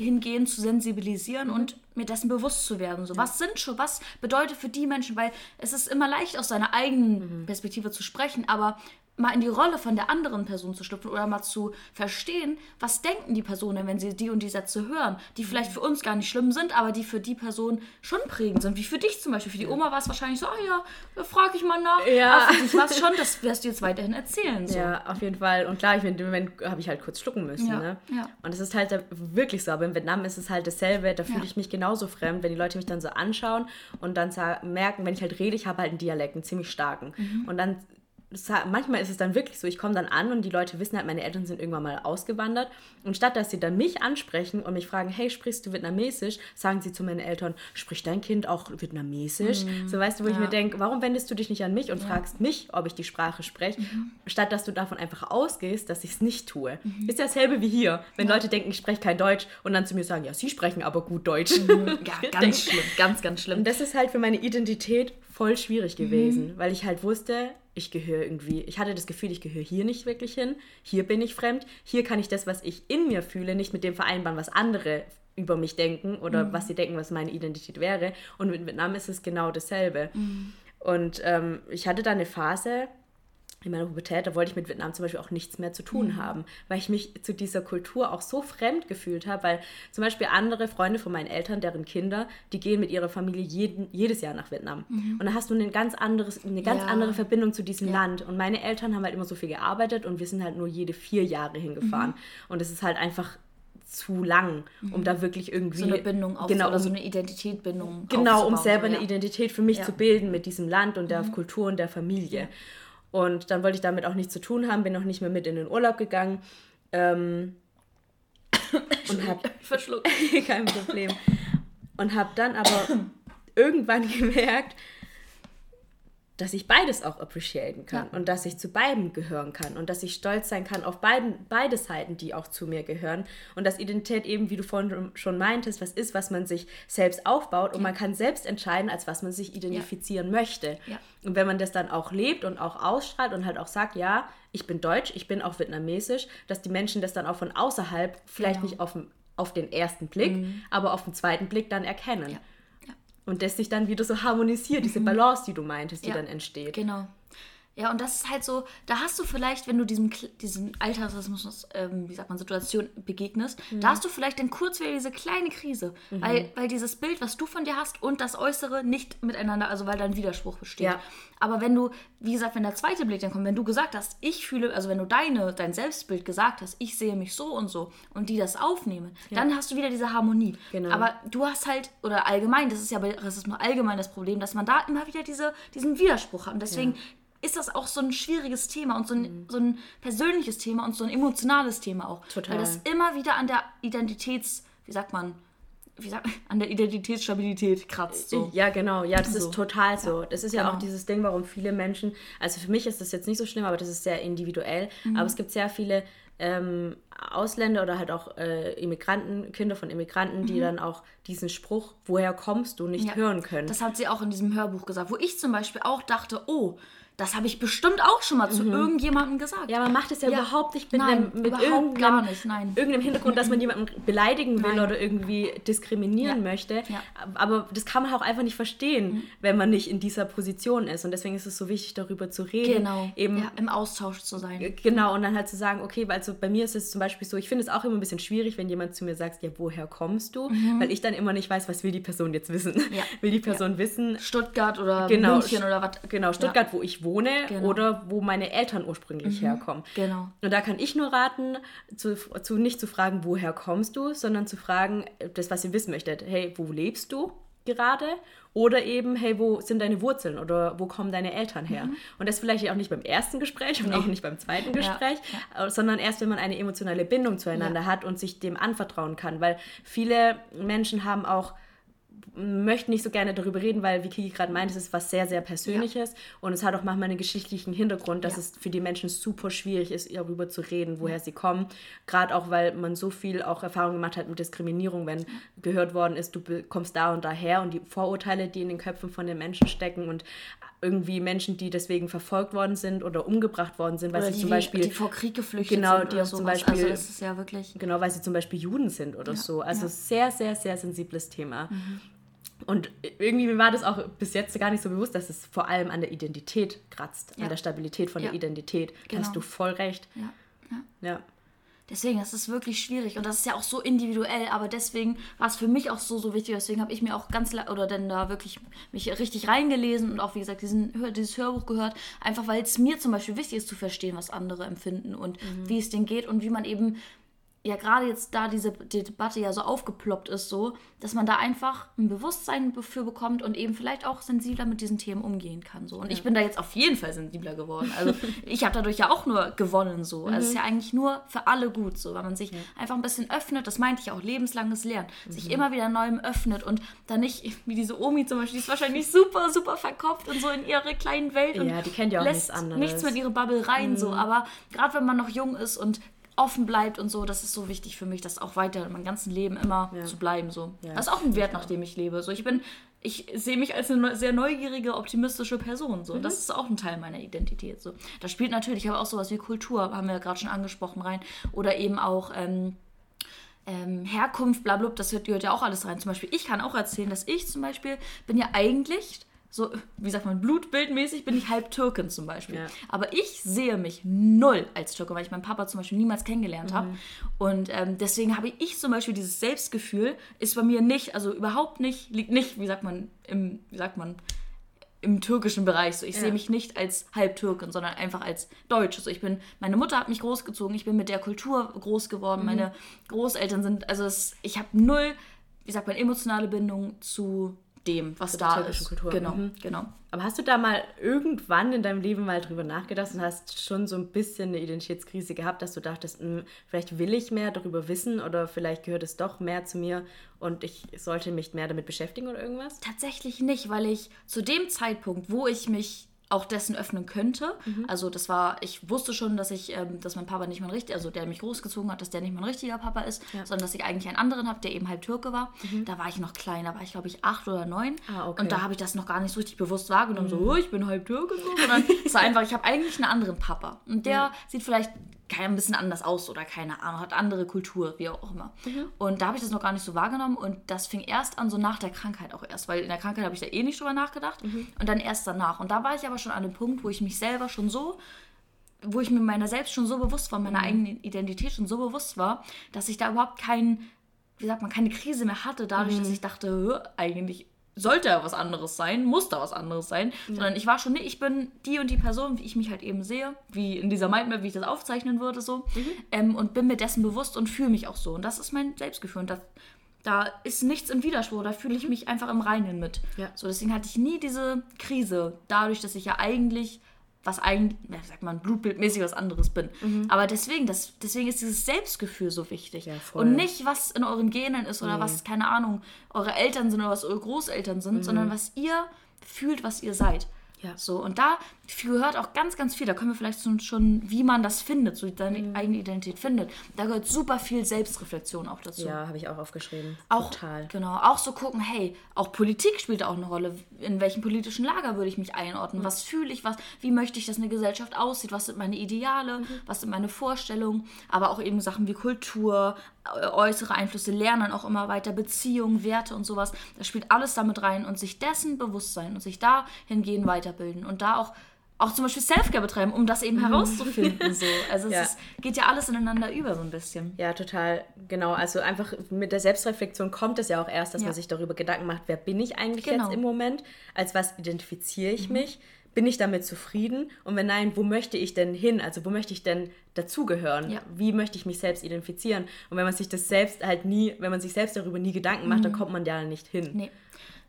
hingehend zu sensibilisieren und mir dessen bewusst zu werden. So, was sind schon, was bedeutet für die Menschen, weil es ist immer leicht aus seiner eigenen Perspektive zu sprechen, aber mal in die Rolle von der anderen Person zu schlüpfen oder mal zu verstehen, was denken die Personen, wenn sie die und die Sätze hören, die vielleicht für uns gar nicht schlimm sind, aber die für die Person schon prägend sind. Wie für dich zum Beispiel. Für die Oma war es wahrscheinlich so, ah ja, da frage ich mal nach. Ja. Aber für dich war es schon, das wirst du jetzt weiterhin erzählen. So. Ja, auf jeden Fall. Und klar, ich in dem Moment habe ich halt kurz schlucken müssen. Ja, Ne? ja. Und es ist halt wirklich so. Aber in Vietnam ist es halt dasselbe. Da fühle Ja. ich mich genauso fremd, wenn die Leute mich dann so anschauen und dann merken, wenn ich halt rede, ich habe halt einen Dialekt, einen ziemlich starken. Mhm. Und dann manchmal ist es dann wirklich so, ich komme dann an und die Leute wissen halt, meine Eltern sind irgendwann mal ausgewandert. Und statt dass sie dann mich ansprechen und mich fragen, hey, sprichst du Vietnamesisch, sagen sie zu meinen Eltern, spricht dein Kind auch Vietnamesisch? Mhm. So weißt du, wo ja. ich mir denke, warum wendest du dich nicht an mich und ja. fragst mich, ob ich die Sprache spreche, mhm. statt dass du davon einfach ausgehst, dass ich es nicht tue. Mhm. Ist dasselbe wie hier, wenn ja. Leute denken, ich spreche kein Deutsch und dann zu mir sagen, ja, sie sprechen aber gut Deutsch. Mhm. Ja, ganz schlimm, ganz, ganz schlimm. Und das ist halt für meine Identität voll schwierig gewesen, mhm. weil ich halt wusste, ich gehöre irgendwie, ich hatte das Gefühl, ich gehöre hier nicht wirklich hin, hier bin ich fremd, hier kann ich das, was ich in mir fühle, nicht mit dem vereinbaren, was andere über mich denken oder mhm. was sie denken, was meine Identität wäre. Und mit Vietnam ist es genau dasselbe. Mhm. Und ähm, ich hatte da eine Phase, in meiner Pubertät, da wollte ich mit Vietnam zum Beispiel auch nichts mehr zu tun mhm. haben, weil ich mich zu dieser Kultur auch so fremd gefühlt habe, weil zum Beispiel andere Freunde von meinen Eltern, deren Kinder, die gehen mit ihrer Familie jeden, jedes Jahr nach Vietnam. Mhm. Und da hast du eine ganz, anderes, eine ganz ja. andere Verbindung zu diesem ja. Land. Und meine Eltern haben halt immer so viel gearbeitet und wir sind halt nur jede vier Jahre hingefahren. Mhm. Und es ist halt einfach zu lang, um mhm. da wirklich irgendwie so eine Bindung auf genau, oder so eine Identitätbindung genau um selber ja. eine Identität für mich zu bilden mit diesem Land und der mhm. Kultur und der Familie. Und dann wollte ich damit auch nichts zu tun haben, bin auch nicht mehr mit in den Urlaub gegangen. Ähm, und hab verschluckt. kein Problem. Und habe dann aber irgendwann gemerkt, dass ich beides auch appreciaten kann ja. und dass ich zu beiden gehören kann und dass ich stolz sein kann auf beiden, beide Seiten, die auch zu mir gehören und dass Identität eben, wie du vorhin schon meintest, was ist, was man sich selbst aufbaut ja. und man kann selbst entscheiden, als was man sich identifizieren ja. möchte. Und wenn man das dann auch lebt und auch ausstrahlt und halt auch sagt, ja, ich bin deutsch, ich bin auch vietnamesisch, dass die Menschen das dann auch von außerhalb vielleicht genau. nicht auf, auf den ersten Blick, mhm. aber auf den zweiten Blick dann erkennen. Und das sich dann wieder so harmonisiert, diese mhm. Balance, die du meintest, die ja, dann entsteht. Genau. Ja, und das ist halt so, da hast du vielleicht, wenn du diesem, diesem Alltagsrassismus, ähm, wie sagt man, Situation begegnest, mhm. da hast du vielleicht dann kurz wieder diese kleine Krise, mhm. weil, weil dieses Bild, was du von dir hast und das Äußere nicht miteinander, also weil da ein Widerspruch besteht. Ja. Aber wenn du, wie gesagt, wenn der zweite Blick dann kommt, wenn du gesagt hast, ich fühle, also wenn du deine, dein Selbstbild gesagt hast, ich sehe mich so und so und die das aufnehmen, ja. dann hast du wieder diese Harmonie. Genau. Aber du hast halt, oder allgemein, das ist ja bei Rassismus allgemein das Problem, dass man da immer wieder diese, diesen Widerspruch hat. Und deswegen ja ist das auch so ein schwieriges Thema und so ein, mhm. so ein persönliches Thema und so ein emotionales Thema auch. Total. Weil das immer wieder an der Identitäts, wie sagt man, wie sagt an der Identitätsstabilität kratzt. So. Ja, genau. Ja, das so. ist total so. Das ist ja genau. auch dieses Ding, warum viele Menschen, also für mich ist das jetzt nicht so schlimm, aber das ist sehr individuell. Mhm. Aber es gibt sehr viele ähm, Ausländer oder halt auch äh, Immigranten, Kinder von Immigranten, die mhm. dann auch diesen Spruch, woher kommst du, nicht ja. hören können. Das hat sie auch in diesem Hörbuch gesagt, wo ich zum Beispiel auch dachte, oh, das habe ich bestimmt auch schon mal zu mhm. irgendjemandem gesagt. Ja, man macht es ja, ja. überhaupt nicht mit, nein, einem, mit überhaupt gar nicht, nein. irgendeinem Hintergrund, dass man jemanden beleidigen will nein. oder irgendwie diskriminieren ja. möchte. Ja. Aber das kann man auch einfach nicht verstehen, mhm. wenn man nicht in dieser Position ist. Und deswegen ist es so wichtig, darüber zu reden. Genau. Eben im Austausch zu sein. Genau, und dann halt zu sagen, okay, also bei mir ist es zum Beispiel so, ich finde es auch immer ein bisschen schwierig, wenn jemand zu mir sagt, ja, woher kommst du? Mhm. Weil ich dann immer nicht weiß, was will die Person jetzt wissen. Will die Person wissen? Stuttgart oder genau, München oder was? Genau, Stuttgart, wo ich wohne genau. oder wo meine Eltern ursprünglich mhm, herkommen. Genau. Und da kann ich nur raten, zu, zu, nicht zu fragen, woher kommst du, sondern zu fragen, das, was ihr wissen möchtet. Hey, wo lebst du gerade? Oder eben, hey, wo sind deine Wurzeln oder wo kommen deine Eltern her? Mhm. Und das vielleicht auch nicht beim ersten Gespräch und nee. auch nicht beim zweiten Gespräch, ja, ja. sondern erst, wenn man eine emotionale Bindung zueinander ja. hat und sich dem anvertrauen kann. Weil viele Menschen haben auch möchte nicht so gerne darüber reden, weil, wie Kiki gerade meint, es ist was sehr, sehr Persönliches ja. und es hat auch manchmal einen geschichtlichen Hintergrund, dass ja. es für die Menschen super schwierig ist, darüber zu reden, woher ja. sie kommen. Gerade auch, weil man so viel auch Erfahrung gemacht hat mit Diskriminierung, wenn gehört worden ist, du kommst da und daher und die Vorurteile, die in den Köpfen von den Menschen stecken und irgendwie Menschen, die deswegen verfolgt worden sind oder umgebracht worden sind, weil oder sie die, zum Beispiel die vor Krieg geflüchtet genau, sind die auch zum Beispiel also das ist ja wirklich genau, weil sie zum Beispiel Juden sind oder so. Also sehr, sehr, sehr sensibles Thema. Mhm. Und irgendwie war das auch bis jetzt gar nicht so bewusst, dass es vor allem an der Identität kratzt, ja. an der Stabilität von ja. der Identität. Genau. hast du voll recht. Ja. ja. ja. Deswegen, das ist wirklich schwierig und das ist ja auch so individuell, aber deswegen war es für mich auch so, so wichtig. Deswegen habe ich mir auch ganz, oder dann da wirklich mich richtig reingelesen und auch, wie gesagt, diesen, dieses Hörbuch gehört. Einfach weil es mir zum Beispiel wichtig ist zu verstehen, was andere empfinden und mhm. wie es denen geht und wie man eben ja gerade jetzt da diese die Debatte ja so aufgeploppt ist, so, dass man da einfach ein Bewusstsein dafür bekommt und eben vielleicht auch sensibler mit diesen Themen umgehen kann. So. Und ja. ich bin da jetzt auf jeden Fall sensibler geworden. Also ich habe dadurch ja auch nur gewonnen so. Also es ist mhm. ja eigentlich nur für alle gut so, weil man sich ja. einfach ein bisschen öffnet, das meinte ich auch, lebenslanges Lernen, mhm. sich immer wieder neuem öffnet und dann nicht, wie diese Omi zum Beispiel, die ist wahrscheinlich super, super verkopft und so in ihre kleinen Welt ja, und die kennt ja auch lässt nichts anderes. nichts mit ihrer Bubble rein, mhm. so. Aber gerade wenn man noch jung ist und offen bleibt und so, das ist so wichtig für mich, das auch weiter in meinem ganzen Leben immer ja. zu bleiben. So. Ja, das ist auch ein Wert, nach dem ich lebe. So, ich bin, ich sehe mich als eine sehr neugierige, optimistische Person. So. Mhm. Das ist auch ein Teil meiner Identität. So. Das spielt natürlich aber auch sowas wie Kultur, haben wir ja gerade schon angesprochen, rein. Oder eben auch. Ähm, ähm, Herkunft, bla, bla, das gehört ja auch alles rein. Zum Beispiel, ich kann auch erzählen, dass ich zum Beispiel bin ja eigentlich so, wie sagt man, blutbildmäßig bin ich halb Türkin zum Beispiel. Ja. Aber ich sehe mich null als Türke, weil ich meinen Papa zum Beispiel niemals kennengelernt mhm. habe. Und ähm, deswegen habe ich zum Beispiel dieses Selbstgefühl, ist bei mir nicht, also überhaupt nicht, liegt nicht, wie sagt man, im, wie sagt man, im türkischen Bereich. So, ich ja. sehe mich nicht als Halbtürkin, sondern einfach als Deutsche. So, ich bin, meine Mutter hat mich großgezogen, ich bin mit der Kultur groß geworden, mhm. meine Großeltern sind, also es, ich habe null, wie sagt man, emotionale Bindung zu dem, was da ist. Kultur. Genau, mhm. genau. Aber hast du da mal irgendwann in deinem Leben mal drüber nachgedacht und hast schon so ein bisschen eine Identitätskrise gehabt, dass du dachtest, mh, hm, vielleicht will ich mehr darüber wissen oder vielleicht gehört es doch mehr zu mir und ich sollte mich mehr damit beschäftigen oder irgendwas? Tatsächlich nicht, weil ich zu dem Zeitpunkt, wo ich mich auch dessen öffnen könnte. Mhm. Also das war, ich wusste schon, dass ich, ähm, dass mein Papa nicht mein richtiger, also der mich großgezogen hat, dass der nicht mein richtiger Papa ist, ja. sondern dass ich eigentlich einen anderen habe, der eben halb Türke war. Mhm. Da war ich noch klein, da war ich glaube ich acht oder neun. Ah, okay. Und da habe ich das noch gar nicht so richtig bewusst wahrgenommen, mhm. so, oh, ich bin halb Türke, sondern es war einfach, ich habe eigentlich einen anderen Papa. Und der sieht vielleicht ein bisschen anders aus oder keine Ahnung, hat andere Kultur, wie auch immer. Mhm. Und da habe ich das noch gar nicht so wahrgenommen und das fing erst an, so nach der Krankheit auch erst, weil in der Krankheit habe ich da eh nicht drüber nachgedacht mhm. und dann erst danach. Und da war ich aber schon an dem Punkt, wo ich mich selber schon so, wo ich mir meiner selbst schon so bewusst war, meiner mhm. eigenen Identität schon so bewusst war, dass ich da überhaupt kein, wie sagt man, keine Krise mehr hatte, dadurch, dass mhm. ich dachte, eigentlich sollte er was anderes sein, muss da was anderes sein, ja. sondern ich war schon, nee, ich bin die und die Person, wie ich mich halt eben sehe, wie in dieser Mindmap, wie ich das aufzeichnen würde, so, mhm. ähm, und bin mir dessen bewusst und fühle mich auch so. Und das ist mein Selbstgefühl. Und das, da ist nichts im Widerspruch, da fühle ich mhm. mich einfach im Reinen mit. Ja. So, deswegen hatte ich nie diese Krise, dadurch, dass ich ja eigentlich was eigentlich, ja, sagt man, blutbildmäßig was anderes bin. Mhm. Aber deswegen, das, deswegen ist dieses Selbstgefühl so wichtig. Ja, und nicht, was in euren Genen ist oder nee. was, keine Ahnung, eure Eltern sind oder was eure Großeltern sind, mhm. sondern was ihr fühlt, was ihr seid. Ja. So, und da gehört auch ganz, ganz viel. Da können wir vielleicht schon, schon wie man das findet, so seine mhm. eigene Identität findet. Da gehört super viel Selbstreflexion auch dazu. Ja, habe ich auch aufgeschrieben. Auch, Total. Genau. Auch so gucken, hey, auch Politik spielt auch eine Rolle. In welchem politischen Lager würde ich mich einordnen? Mhm. Was fühle ich? Was, wie möchte ich, dass eine Gesellschaft aussieht? Was sind meine Ideale? Mhm. Was sind meine Vorstellungen? Aber auch eben Sachen wie Kultur, äußere Einflüsse, Lernen auch immer weiter, Beziehungen, Werte und sowas. Das spielt alles damit rein und sich dessen bewusst sein und sich dahingehend weiterbilden und da auch auch zum Beispiel Selfcare betreiben, um das eben mhm. herauszufinden. So. Also es ja. ist, geht ja alles ineinander über so ein bisschen. Ja, total. Genau. Also einfach mit der Selbstreflexion kommt es ja auch erst, dass ja. man sich darüber Gedanken macht, wer bin ich eigentlich genau. jetzt im Moment? Als was identifiziere ich mhm. mich? bin ich damit zufrieden? Und wenn nein, wo möchte ich denn hin? Also wo möchte ich denn dazugehören? Ja. Wie möchte ich mich selbst identifizieren? Und wenn man sich das selbst halt nie, wenn man sich selbst darüber nie Gedanken macht, mhm. dann kommt man da nicht hin. Nee.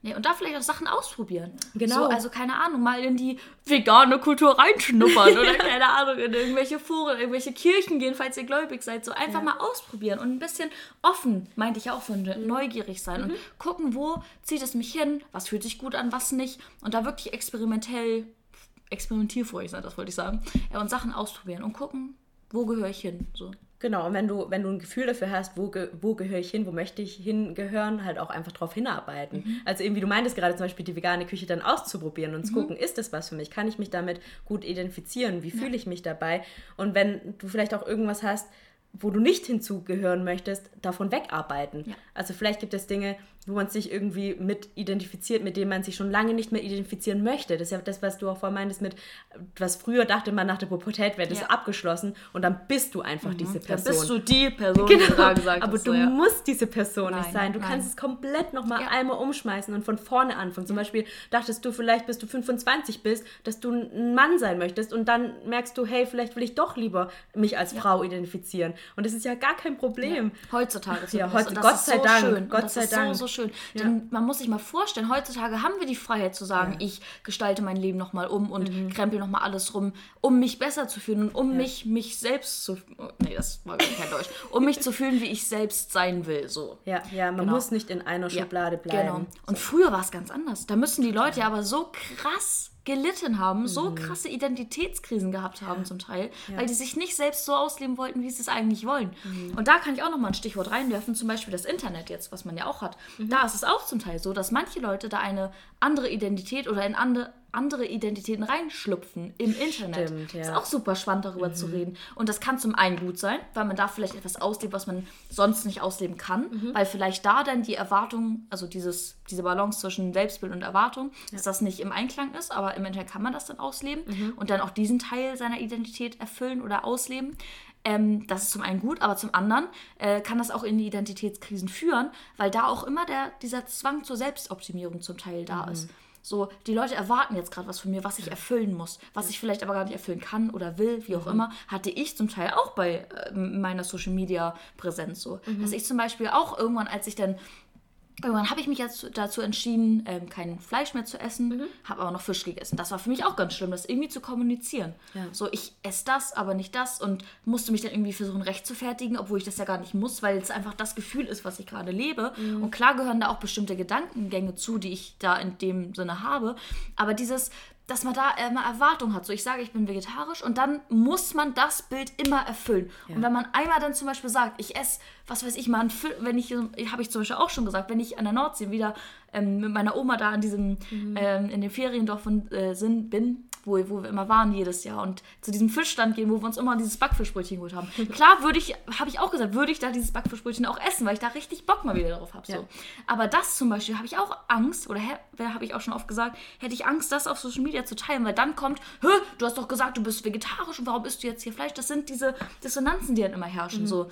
Nee, und da vielleicht auch Sachen ausprobieren. Genau. So, also keine Ahnung, mal in die vegane Kultur reinschnuppern oder keine Ahnung, in irgendwelche Foren, irgendwelche Kirchen gehen, falls ihr gläubig seid. So einfach ja. mal ausprobieren und ein bisschen offen, meinte ich auch von mhm. neugierig sein mhm. und gucken, wo zieht es mich hin, was fühlt sich gut an, was nicht. Und da wirklich experimentell, experimentierfreudig sein, das wollte ich sagen, ja, und Sachen ausprobieren und gucken, wo gehöre ich hin. So. Genau, und wenn du, wenn du ein Gefühl dafür hast, wo, ge, wo gehöre ich hin, wo möchte ich hingehören, halt auch einfach drauf hinarbeiten. Mhm. Also eben, wie du meintest, gerade zum Beispiel die vegane Küche dann auszuprobieren und zu mhm. gucken, ist das was für mich? Kann ich mich damit gut identifizieren? Wie ja. fühle ich mich dabei? Und wenn du vielleicht auch irgendwas hast, wo du nicht hinzugehören möchtest, davon wegarbeiten. Ja. Also vielleicht gibt es Dinge, wo man sich irgendwie mit identifiziert, mit dem man sich schon lange nicht mehr identifizieren möchte. Das ist ja das, was du auch vorhin meintest mit, was früher dachte man nach der Pubertät wäre das Ja. abgeschlossen und dann bist du einfach diese Dann Person. bist du die Person, die du Genau, gerade gesagt aber du so, ja. musst diese Person nicht Nein, sein. Du nein. kannst es komplett nochmal Ja. einmal umschmeißen und von vorne anfangen. Zum Beispiel dachtest du vielleicht, bis du 25 bist, dass du ein Mann sein möchtest und dann merkst du, hey, vielleicht will ich doch lieber mich als Frau identifizieren. Und das ist ja gar kein Problem. Heutzutage Ja, das Gott ist sei so Dank, Schön. Gott sei Dank. so, so schön. Ja. Denn man muss sich mal vorstellen, heutzutage haben wir die Freiheit zu sagen, Ja. ich gestalte mein Leben nochmal um und Mhm. krempel nochmal alles rum, um mich besser zu fühlen und um mich, mich selbst zu... Oh, nee, das war kein Deutsch. Um mich zu fühlen, wie ich selbst sein will, so. Ja, ja man Genau. muss nicht in einer Ja, Schublade bleiben. Genau. Und früher war es ganz anders. Da müssen die Leute ja aber so krass gelitten haben, so Mhm. krasse Identitätskrisen gehabt haben zum Teil, weil die sich nicht selbst so ausleben wollten, wie sie es eigentlich wollen. Mhm. Und da kann ich auch nochmal ein Stichwort reinwerfen, zum Beispiel das Internet jetzt, was man ja auch hat. Mhm. Da ist es auch zum Teil so, dass manche Leute da eine andere Identität oder in andere, andere Identitäten reinschlupfen im Internet. Stimmt, ja. Ist auch super spannend, darüber Mhm. zu reden. Und das kann zum einen gut sein, weil man da vielleicht etwas auslebt, was man sonst nicht ausleben kann, Mhm. weil vielleicht da dann die Erwartung, also dieses, diese Balance zwischen Selbstbild und Erwartung, dass das nicht im Einklang ist, aber im Internet kann man das dann ausleben Mhm. und dann auch diesen Teil seiner Identität erfüllen oder ausleben. Ähm, das ist zum einen gut, aber zum anderen äh, kann das auch in die Identitätskrisen führen, weil da auch immer der, dieser Zwang zur Selbstoptimierung zum Teil Mhm. da ist. So, die Leute erwarten jetzt gerade was von mir, was ich erfüllen muss, was ich vielleicht aber gar nicht erfüllen kann oder will, wie auch immer, hatte ich zum Teil auch bei äh, meiner Social Media Präsenz so. Dass ich zum Beispiel auch irgendwann, als ich dann Irgendwann habe ich mich jetzt dazu entschieden, ähm, kein Fleisch mehr zu essen, Mhm. habe aber noch Fisch gegessen. Das war für mich auch ganz schlimm, das irgendwie zu kommunizieren. Ja. So, ich esse das, aber nicht das und musste mich dann irgendwie versuchen rechtfertigen, obwohl ich das ja gar nicht muss, weil es einfach das Gefühl ist, was ich gerade lebe. Mhm. Und klar gehören da auch bestimmte Gedankengänge zu, die ich da in dem Sinne habe. Aber dieses, dass man da immer Erwartung hat. So, ich sage, ich bin vegetarisch und dann muss man das Bild immer erfüllen. Und wenn man einmal dann zum Beispiel sagt, ich esse, was weiß ich mal, ein Fi- wenn ich, habe ich zum Beispiel auch schon gesagt, wenn ich an der Nordsee wieder ähm, mit meiner Oma da an diesem, ähm, in dem Feriendorf von, äh, sind, bin, wo, wo wir immer waren jedes Jahr und zu diesem Fischstand gehen, wo wir uns immer dieses Backfischbrötchen geholt haben. Klar würde ich, habe ich auch gesagt, würde ich da dieses Backfischbrötchen auch essen, weil ich da richtig Bock mal wieder drauf habe. So. Ja. Aber das zum Beispiel habe ich auch Angst, oder habe ich auch schon oft gesagt, hätte ich Angst, das auf Social Media zu teilen, weil dann kommt, Hö, du hast doch gesagt, du bist vegetarisch und warum isst du jetzt hier Fleisch? Das sind diese Dissonanzen, die dann immer herrschen. So.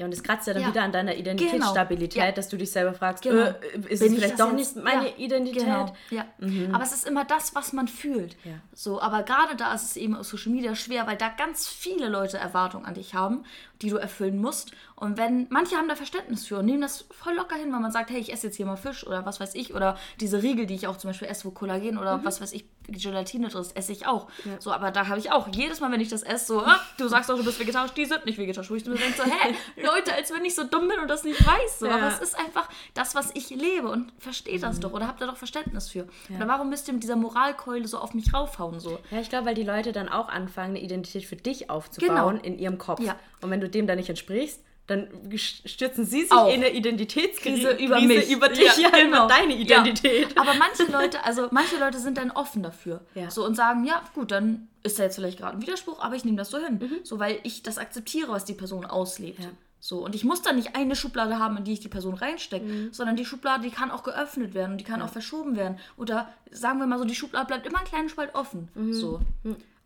Ja, und es kratzt ja dann Ja. wieder an deiner Identitätsstabilität, Genau. Dass du dich selber fragst, Genau. äh, ist Bin es ich vielleicht doch jetzt? nicht meine Ja. Identität? Genau, ja. Aber es ist immer das, was man fühlt. Ja. So, aber gerade da ist es eben auf Social Media schwer, weil da ganz viele Leute Erwartungen an dich haben, die du erfüllen musst. Und wenn, manche haben da Verständnis für und nehmen das voll locker hin, weil man sagt, hey, ich esse jetzt hier mal Fisch oder was weiß ich, oder diese Riegel, die ich auch zum Beispiel esse, wo Kollagen Mhm. oder was weiß ich, Gelatine drin ist, esse ich auch. So, aber da habe ich auch jedes Mal, wenn ich das esse, so, ah, du sagst doch, du bist vegetarisch, die sind nicht vegetarisch. Wo ich mir denke so, hä, Leute, als wenn ich so dumm bin und das nicht weiß. So. Ja. Aber es ist einfach das, was ich lebe und versteht Mhm. das doch oder habt ihr doch Verständnis für. Oder warum müsst ihr mit dieser Moralkeule so auf mich raufhauen? So? Ja, ich glaube, weil die Leute dann auch anfangen, eine Identität für dich aufzubauen Genau. in ihrem Kopf. Ja. Und wenn du dem dann nicht entsprichst, dann stürzen sie sich Auch. in eine Identitätskrise Krise über mich. über dich, ja, genau. über deine Ja. Identität. Aber manche Leute, also manche Leute sind dann offen dafür. Ja. So und sagen, ja, gut, dann ist da jetzt vielleicht gerade ein Widerspruch, aber ich nehme das so hin. Mhm. So, weil ich das akzeptiere, was die Person auslebt. Ja. So, und ich muss da nicht eine Schublade haben, in die ich die Person reinstecke, Mhm. sondern die Schublade, die kann auch geöffnet werden und die kann auch verschoben werden. Oder sagen wir mal so, die Schublade bleibt immer einen kleinen Spalt offen. Mhm. So.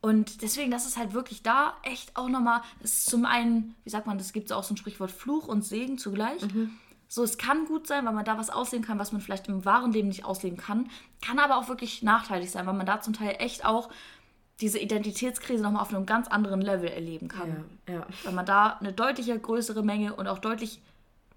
Und deswegen, das ist halt wirklich da echt auch nochmal, das ist zum einen, wie sagt man, das gibt es auch so ein Sprichwort Fluch und Segen zugleich. So, es kann gut sein, weil man da was ausleben kann, was man vielleicht im wahren Leben nicht ausleben kann. Kann aber auch wirklich nachteilig sein, weil man da zum Teil echt auch diese Identitätskrise nochmal auf einem ganz anderen Level erleben kann. Ja, ja. Weil man da eine deutliche größere Menge und auch deutlich,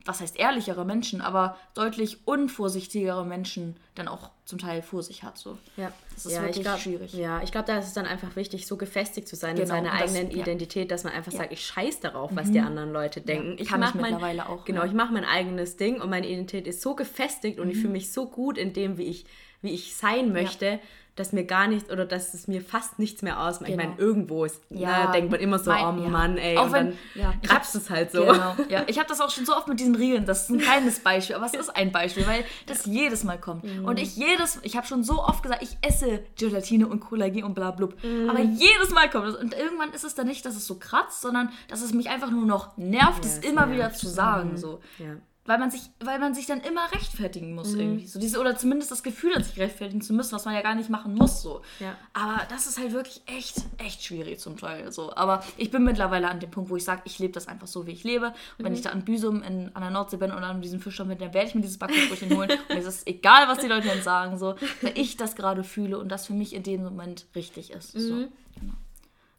was heißt ehrlichere Menschen, aber deutlich unvorsichtigere Menschen dann auch zum Teil vor sich hat. So. Ja, Das ist ja, wirklich ich glaub, schwierig. Ja, ich glaube, da ist es dann einfach wichtig, so gefestigt zu sein in Genau, seiner und das- eigenen ja. Mhm. Identität, dass man einfach sagt, ich scheiß darauf, was die anderen Leute denken. ich mach mein, mittlerweile auch, Genau, ja. ich mache mein eigenes Ding und meine Identität ist so gefestigt und ich Mhm. fühle mich so gut in dem, wie ich, wie ich sein möchte. Dass mir gar nicht oder dass es mir fast nichts mehr ausmacht. Ich Genau. meine, irgendwo ist, Ja, ne, denkt man immer so, mein- oh ja. Mann, ey, Auch und wenn- dann ja, ich kratzt es halt so. Genau. Ja, ich habe das auch schon so oft mit diesen Riegeln. Das ist ein kleines Beispiel, aber es ist ein Beispiel, weil das jedes Mal kommt. Mhm. Und ich jedes, ich habe schon so oft gesagt, ich esse Gelatine und Kollagen und bla blub. Mhm. Aber jedes Mal kommt es. Und irgendwann ist es dann nicht, dass es so kratzt, sondern dass es mich einfach nur noch nervt, es immer nervt. wieder zu sagen. So. Ja. Weil man sich, weil man sich dann immer rechtfertigen muss Mhm. irgendwie. So diese, oder zumindest das Gefühl hat, sich rechtfertigen zu müssen, was man ja gar nicht machen muss. So. Ja. Aber das ist halt wirklich echt, echt schwierig zum Teil. So. Aber ich bin mittlerweile an dem Punkt, wo ich sage, ich lebe das einfach so, wie ich lebe. Und wenn Mhm. ich da an Büsum in, an der Nordsee bin und an diesem Fischstand bin, dann werde ich mir dieses Backfischbrötchen holen. Und es ist egal, was die Leute dann sagen, so, weil ich das gerade fühle und das für mich in dem Moment richtig ist. So.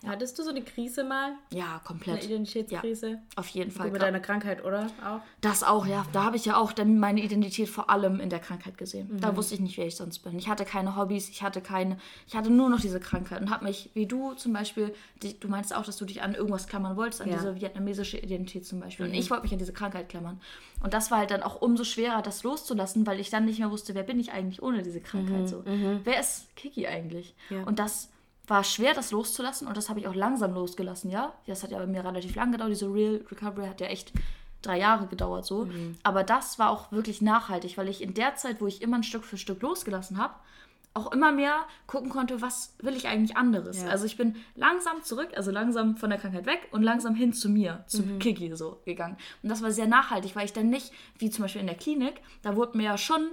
Mhm. Hattest du so eine Krise mal? Ja, Eine komplett. Identitätskrise? Auf jeden Fall. Über deine Krankheit, oder? Auch? Das auch, ja. Da habe ich ja auch dann meine Identität vor allem in der Krankheit gesehen. Mhm. Da wusste ich nicht, wer ich sonst bin. Ich hatte keine Hobbys, ich hatte keine, ich hatte nur noch diese Krankheit und habe mich, wie du zum Beispiel, die, du meinst auch, dass du dich an irgendwas klammern wolltest, an Ja. Mhm. diese vietnamesische Identität zum Beispiel. Und ich wollte mich an diese Krankheit klammern. Und das war halt dann auch umso schwerer, das loszulassen, weil ich dann nicht mehr wusste, wer bin ich eigentlich ohne diese Krankheit so. Wer ist Kiki eigentlich? Mhm. Ja. Und das war schwer, das loszulassen und das habe ich auch langsam losgelassen, ja. Das hat ja bei mir relativ lang gedauert. Diese Real Recovery hat ja echt drei Jahre gedauert so. Mhm. Aber das war auch wirklich nachhaltig, weil ich in der Zeit, wo ich immer ein Stück für Stück losgelassen habe, auch immer mehr gucken konnte, was will ich eigentlich anderes. Ja. Also ich bin langsam zurück, also langsam von der Krankheit weg und langsam hin zu mir, zu Mhm. Kiki so gegangen. Und das war sehr nachhaltig, weil ich dann nicht, wie zum Beispiel in der Klinik, da wurde mir ja schon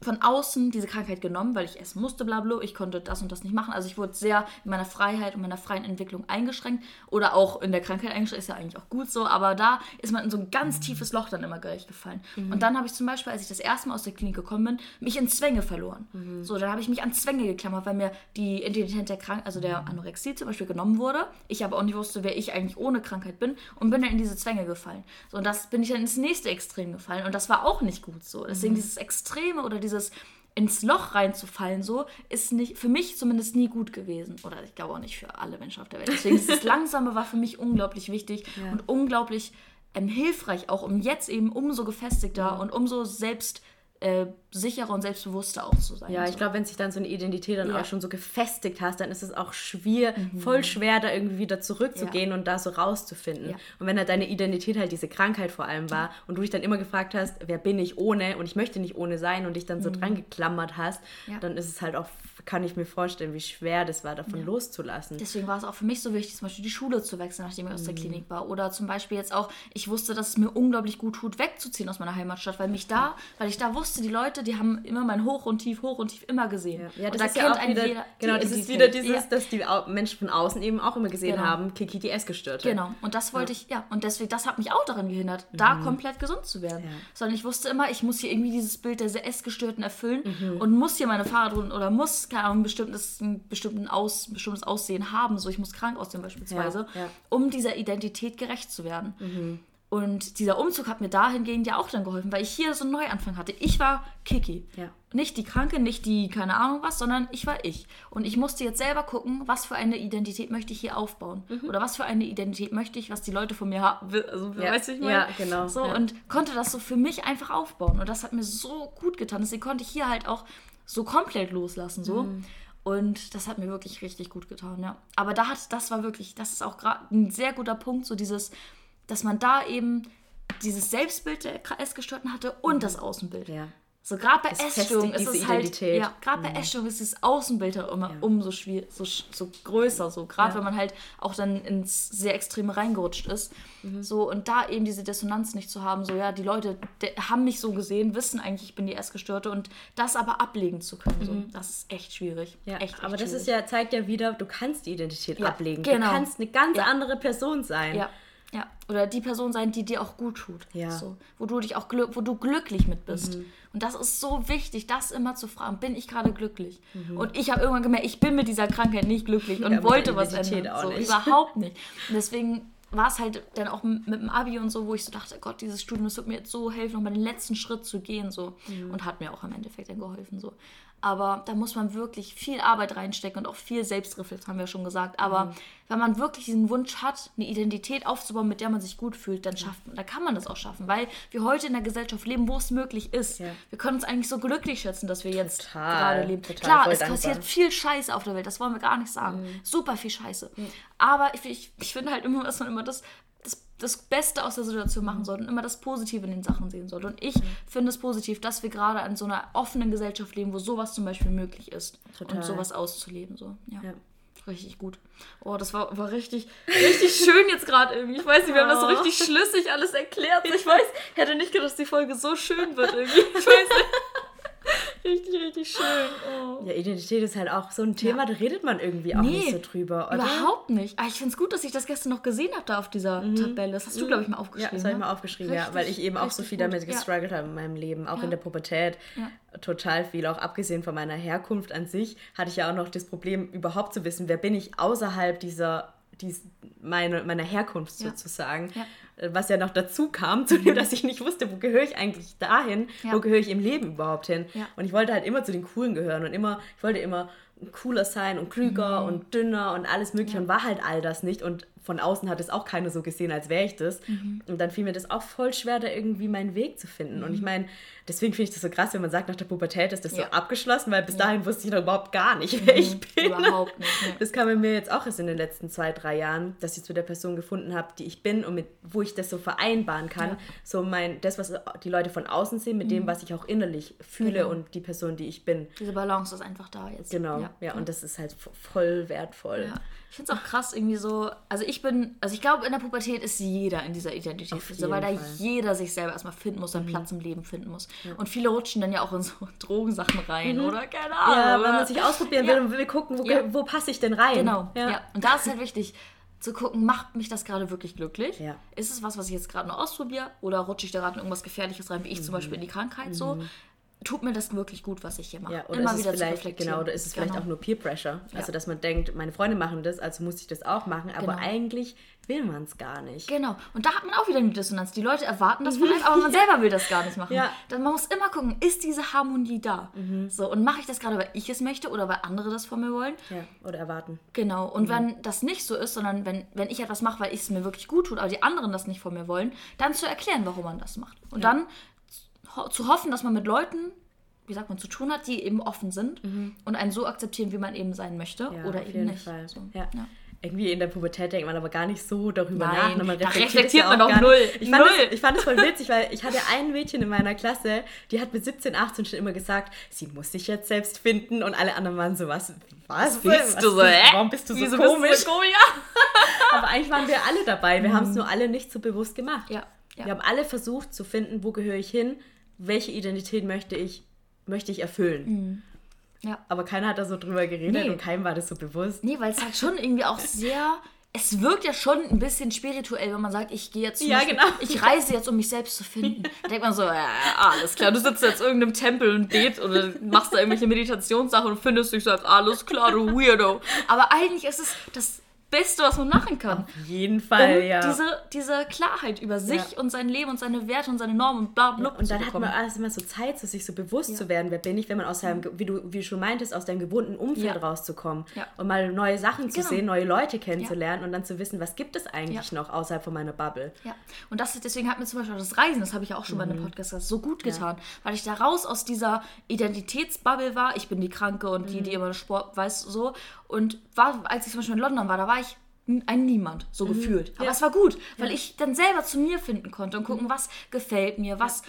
von außen diese Krankheit genommen, weil ich essen musste, bla bla, ich konnte das und das nicht machen. Also ich wurde sehr in meiner Freiheit und meiner freien Entwicklung eingeschränkt oder auch in der Krankheit eingeschränkt, ist ja eigentlich auch gut so, aber da ist man in so ein ganz tiefes Loch dann immer gleich gefallen. Und dann habe ich zum Beispiel, als ich das erste Mal aus der Klinik gekommen bin, mich in Zwänge verloren. So, dann habe ich mich an Zwänge geklammert, weil mir die Identität der Krank also der Anorexie zum Beispiel genommen wurde. Ich aber auch nicht wusste, wer ich eigentlich ohne Krankheit bin und bin dann in diese Zwänge gefallen. So, und das bin ich dann ins nächste Extrem gefallen und das war auch nicht gut so. Deswegen dieses Extreme oder dieses ins Loch reinzufallen, so, ist nicht, für mich zumindest nie gut gewesen. Oder ich glaube auch nicht für alle Menschen auf der Welt. Deswegen dieses Langsame war für mich unglaublich wichtig Ja. und unglaublich ähm, hilfreich, auch um jetzt eben umso gefestigter und umso selbst äh, sicherer und selbstbewusster auch zu sein. Ja, so. ich glaube, wenn sich dann so eine Identität dann Ja. Mhm. auch schon so gefestigt hast, dann ist es auch schwer, voll schwer, da irgendwie wieder zurückzugehen und da so rauszufinden. Ja. Und wenn halt deine Identität halt diese Krankheit vor allem war und du dich dann immer gefragt hast, wer bin ich ohne und ich möchte nicht ohne sein und dich dann so dran geklammert hast, Mhm. Ja. dann ist es halt auch, kann ich mir vorstellen, wie schwer das war, davon loszulassen. Deswegen war es auch für mich so wichtig, zum Beispiel die Schule zu wechseln, nachdem ich aus Mhm. der Klinik war. Oder zum Beispiel jetzt auch, ich wusste, dass es mir unglaublich gut tut, wegzuziehen aus meiner Heimatstadt, weil mich da, weil ich da wusste, die Leute, die haben immer mein Hoch und Tief, Hoch und Tief immer gesehen. Ja, und das da ist ja auch wieder, jeder genau, das ist wieder dieses, Ja. dass die Menschen von außen eben auch immer gesehen Genau. haben, Kiki die Essgestörte. Genau, und das wollte ich, ja, und deswegen, das hat mich auch daran gehindert, da komplett gesund zu werden. Mhm. Ja. Sondern ich wusste immer, ich muss hier irgendwie dieses Bild der Essgestörten erfüllen Mhm. und muss hier meine Fahrradrunden oder muss, keine Ahnung, ein bestimmtes, ein bestimmten Aus, bestimmtes Aussehen haben, so ich muss krank aussehen beispielsweise, Ja, ja. um dieser Identität gerecht zu werden. Mhm. Und dieser Umzug hat mir dahingehend ja auch dann geholfen, weil ich hier so einen Neuanfang hatte. Ich war Kiki. Ja. Nicht die Kranke, nicht die keine Ahnung was, sondern ich war ich. Und ich musste jetzt selber gucken, was für eine Identität möchte ich hier aufbauen. Oder was für eine Identität möchte ich, was die Leute von mir haben. Also, Ja. weißt du, ich meine? Ja, genau. So, Ja. und konnte das so für mich einfach aufbauen. Und das hat mir so gut getan. Deswegen konnte ich hier halt auch so komplett loslassen. So. Mhm. Und das hat mir wirklich richtig gut getan, ja. Aber da hat, das war wirklich, das ist auch gerade ein sehr guter Punkt, so dieses, dass man da eben dieses Selbstbild der Essgestörten hatte und das Außenbild. Mhm. Ja. So gerade bei Essstörungen ist es halt, Identität. Mhm. ja, gerade bei Essstörungen ist das Außenbild halt immer umso schwierig, so, so größer, so gerade Ja. wenn man halt auch dann ins sehr Extreme reingerutscht ist, Mhm. so und da eben diese Dissonanz nicht zu haben, so ja, die Leute de- haben mich so gesehen, wissen eigentlich, ich bin die Essgestörte und das aber ablegen zu können, so, das ist echt schwierig, Mhm. Ja, echt, echt aber das schwierig. ist ja, zeigt ja wieder, du kannst die Identität Ja, ablegen. genau. Du kannst eine ganz Ja. andere Person sein. Ja, ja. Oder die Person sein, die dir auch gut tut. Ja. Mhm. So, wo du dich auch wo du glücklich mit bist. Und das ist so wichtig, das immer zu fragen, bin ich gerade glücklich? Und ich habe irgendwann gemerkt, ich bin mit dieser Krankheit nicht glücklich und Mhm. Ja, wollte was ändern. so, überhaupt nicht. Und deswegen war es halt dann auch mit dem Abi und so, wo ich so dachte, Gott, dieses Studium, das wird mir jetzt so helfen, nochmal den letzten Schritt zu gehen. So. Mhm. Und hat mir auch im Endeffekt dann geholfen. So. Aber da muss man wirklich viel Arbeit reinstecken und auch viel Selbstreflexion, haben wir schon gesagt. Aber Mhm. Wenn man wirklich diesen Wunsch hat, eine Identität aufzubauen, mit der man sich gut fühlt, Mhm. dann schafft man, dann kann man das auch schaffen. Weil wir heute in der Gesellschaft leben, wo es möglich ist. Ja. Wir können uns eigentlich so glücklich schätzen, dass wir jetzt Total, gerade leben. total, Klar, es dankbar. passiert viel Scheiße auf der Welt, das wollen wir gar nicht sagen. Mhm. Super viel Scheiße. Aber ich, ich, ich finde halt immer, dass man immer das, das, das Beste aus der Situation machen sollte und immer das Positive in den Sachen sehen sollte. Und ich Mhm. finde es positiv, dass wir gerade an so einer offenen Gesellschaft leben, wo sowas zum Beispiel möglich ist. Total. Und sowas auszuleben. So. Ja. Ja. Richtig gut. Oh, das war, war richtig, richtig schön jetzt gerade irgendwie. Ich weiß nicht, wir haben das so Oh. richtig schlüssig alles erklärt. Ich weiß, ich hätte nicht gedacht, dass die Folge so schön wird irgendwie. Ich weiß nicht. Richtig, richtig schön. Oh. Ja, Identität ist halt auch so ein Thema, da redet man irgendwie auch nicht so drüber, oder? Überhaupt nicht. Ah, ich finde es gut, dass ich das gestern noch gesehen habe da auf dieser Tabelle. Das hast du, glaube ich, mal Ja, aufgeschrieben. das habe ich ne? mal aufgeschrieben, ja, Richtig, weil ich eben auch so viel gut. damit Ja. gestruggelt habe in meinem Leben, auch Ja. in der Pubertät. Ja. Total viel, auch abgesehen von meiner Herkunft an sich, hatte ich ja auch noch das Problem, überhaupt zu wissen, wer bin ich außerhalb dieser, dies, meine, meiner Herkunft Ja. sozusagen. Ja. Was ja noch dazu kam, zu dem, dass ich nicht wusste, wo gehöre ich eigentlich dahin, Ja. wo gehöre ich im Leben überhaupt hin. Ja. Und ich wollte halt immer zu den Coolen gehören und immer, ich wollte immer cooler sein und klüger Mhm. und dünner und alles mögliche und war halt all das nicht und von außen hat es auch keiner so gesehen, als wäre ich das. Mhm. Und dann fiel mir das auch voll schwer, da irgendwie meinen Weg zu finden. Und ich meine, deswegen finde ich das so krass, wenn man sagt, nach der Pubertät ist das Ja. so abgeschlossen, weil bis dahin wusste ich noch überhaupt gar nicht, wer ich bin. Überhaupt nicht. Ne. Das kam mir jetzt auch erst in den letzten zwei, drei Jahren, dass ich zu der Person gefunden habe, die ich bin und mit wo ich das so vereinbaren kann. Ja. Mhm. So mein, das, was die Leute von außen sehen, mit dem, was ich auch innerlich fühle Genau. und die Person, die ich bin. Diese Balance ist einfach da jetzt. Genau. Ja, und das ist halt voll wertvoll. Ja. Ich finde es auch krass, irgendwie so. Also, ich bin. Also, ich glaube, in der Pubertät ist jeder in dieser Identitätskrise, weil da Fall. Mhm. jeder sich selber erstmal finden muss, seinen Platz im Leben finden muss. Und viele rutschen dann ja auch in so Drogensachen rein, oder? Keine Ahnung. Mhm. Ja, wenn oder? man sich ausprobieren Ja. will und will gucken, wo, Ja. wo passe ich denn rein. Genau, ja. Ja. Und da ist halt wichtig zu gucken, macht mich das gerade wirklich glücklich? Ja. Ist es was, was ich jetzt gerade nur ausprobiere? Oder rutsche ich da gerade in irgendwas Gefährliches rein, wie ich zum Beispiel in die Krankheit so? Tut mir das wirklich gut, was ich hier mache? Mhm. Ja, oder ist es vielleicht, genau, oder ist es vielleicht auch nur Peer Pressure? Also, Ja. dass man denkt, meine Freunde machen das, also muss ich das auch machen, aber Genau. eigentlich will man es gar nicht. Genau. Und da hat man auch wieder eine Dissonanz. Die Leute erwarten das von einem, aber man selber will das gar nicht machen. Ja. Mhm. Dann man muss immer gucken, ist diese Harmonie da? So, und mache ich das gerade, weil ich es möchte oder weil andere das von mir wollen? Ja, oder erwarten. Genau. Und Mhm. wenn das nicht so ist, sondern wenn, wenn ich etwas mache, weil ich es mir wirklich gut tut, aber die anderen das nicht von mir wollen, dann zu erklären, warum man das macht. Und dann ho zu hoffen, dass man mit Leuten, wie sagt man, zu tun hat, die eben offen sind und einen so akzeptieren, wie man eben sein möchte Mhm. Ja, oder auf eben jeden nicht. Fall. So. Ja. Ja. Irgendwie in der Pubertät denkt man aber gar nicht so darüber Nein, nach. man da reflektiert, man auch doch null. Ich fand, Null. Das, ich fand das voll witzig, weil ich hatte ein Mädchen in meiner Klasse, die hat mit 17, 18 schon immer gesagt, sie muss sich jetzt selbst finden und alle anderen waren so, was, was, bist du so, hä? Warum bist du so Wieso komisch? Bist du so komisch? Aber eigentlich waren wir alle dabei. Wir haben es nur alle nicht so bewusst gemacht. Ja, ja. Wir haben alle versucht zu finden, wo gehöre ich hin, welche Identität möchte ich, möchte ich erfüllen. Ja. Aber keiner hat da so drüber geredet Nee. und keinem war das so bewusst. Nee, weil es halt schon irgendwie auch sehr. Es wirkt ja schon ein bisschen spirituell, wenn man sagt, ich gehe jetzt. Ja, Beispiel- genau. Ich reise jetzt, um mich selbst zu finden. Da denkt man so, ja, alles klar, du sitzt jetzt in irgendeinem Tempel und bet oder machst da irgendwelche Meditationssachen und findest dich selbst, alles klar, du Weirdo. Aber eigentlich ist es das Beste, was man machen kann. Auf jeden Fall, um ja. diese, diese Klarheit über sich Ja. und sein Leben und seine Werte und seine Normen und bla bla. und dann zu hat man bekommen. alles immer so Zeit, so sich so bewusst zu werden, wer bin ich, wenn man aus seinem, wie du, wie du schon meintest, aus deinem gewohnten Umfeld Ja. rauszukommen Ja. und mal neue Sachen zu Genau. sehen, neue Leute kennenzulernen und dann zu wissen, was gibt es eigentlich Ja. noch außerhalb von meiner Bubble. Ja, und das, deswegen hat mir zum Beispiel auch das Reisen, das habe ich ja auch schon bei Mhm. einem Podcast gesagt, so gut getan, weil ich da raus aus dieser Identitätsbubble war. Ich bin die Kranke und die, die Mhm. immer Sport weiß, so. Und war, als ich zum Beispiel in London war, da war ich ein Niemand, so gefühlt. Aber Mhm. Ja. es war gut, weil ich dann selber zu mir finden konnte und gucken, was gefällt mir, was.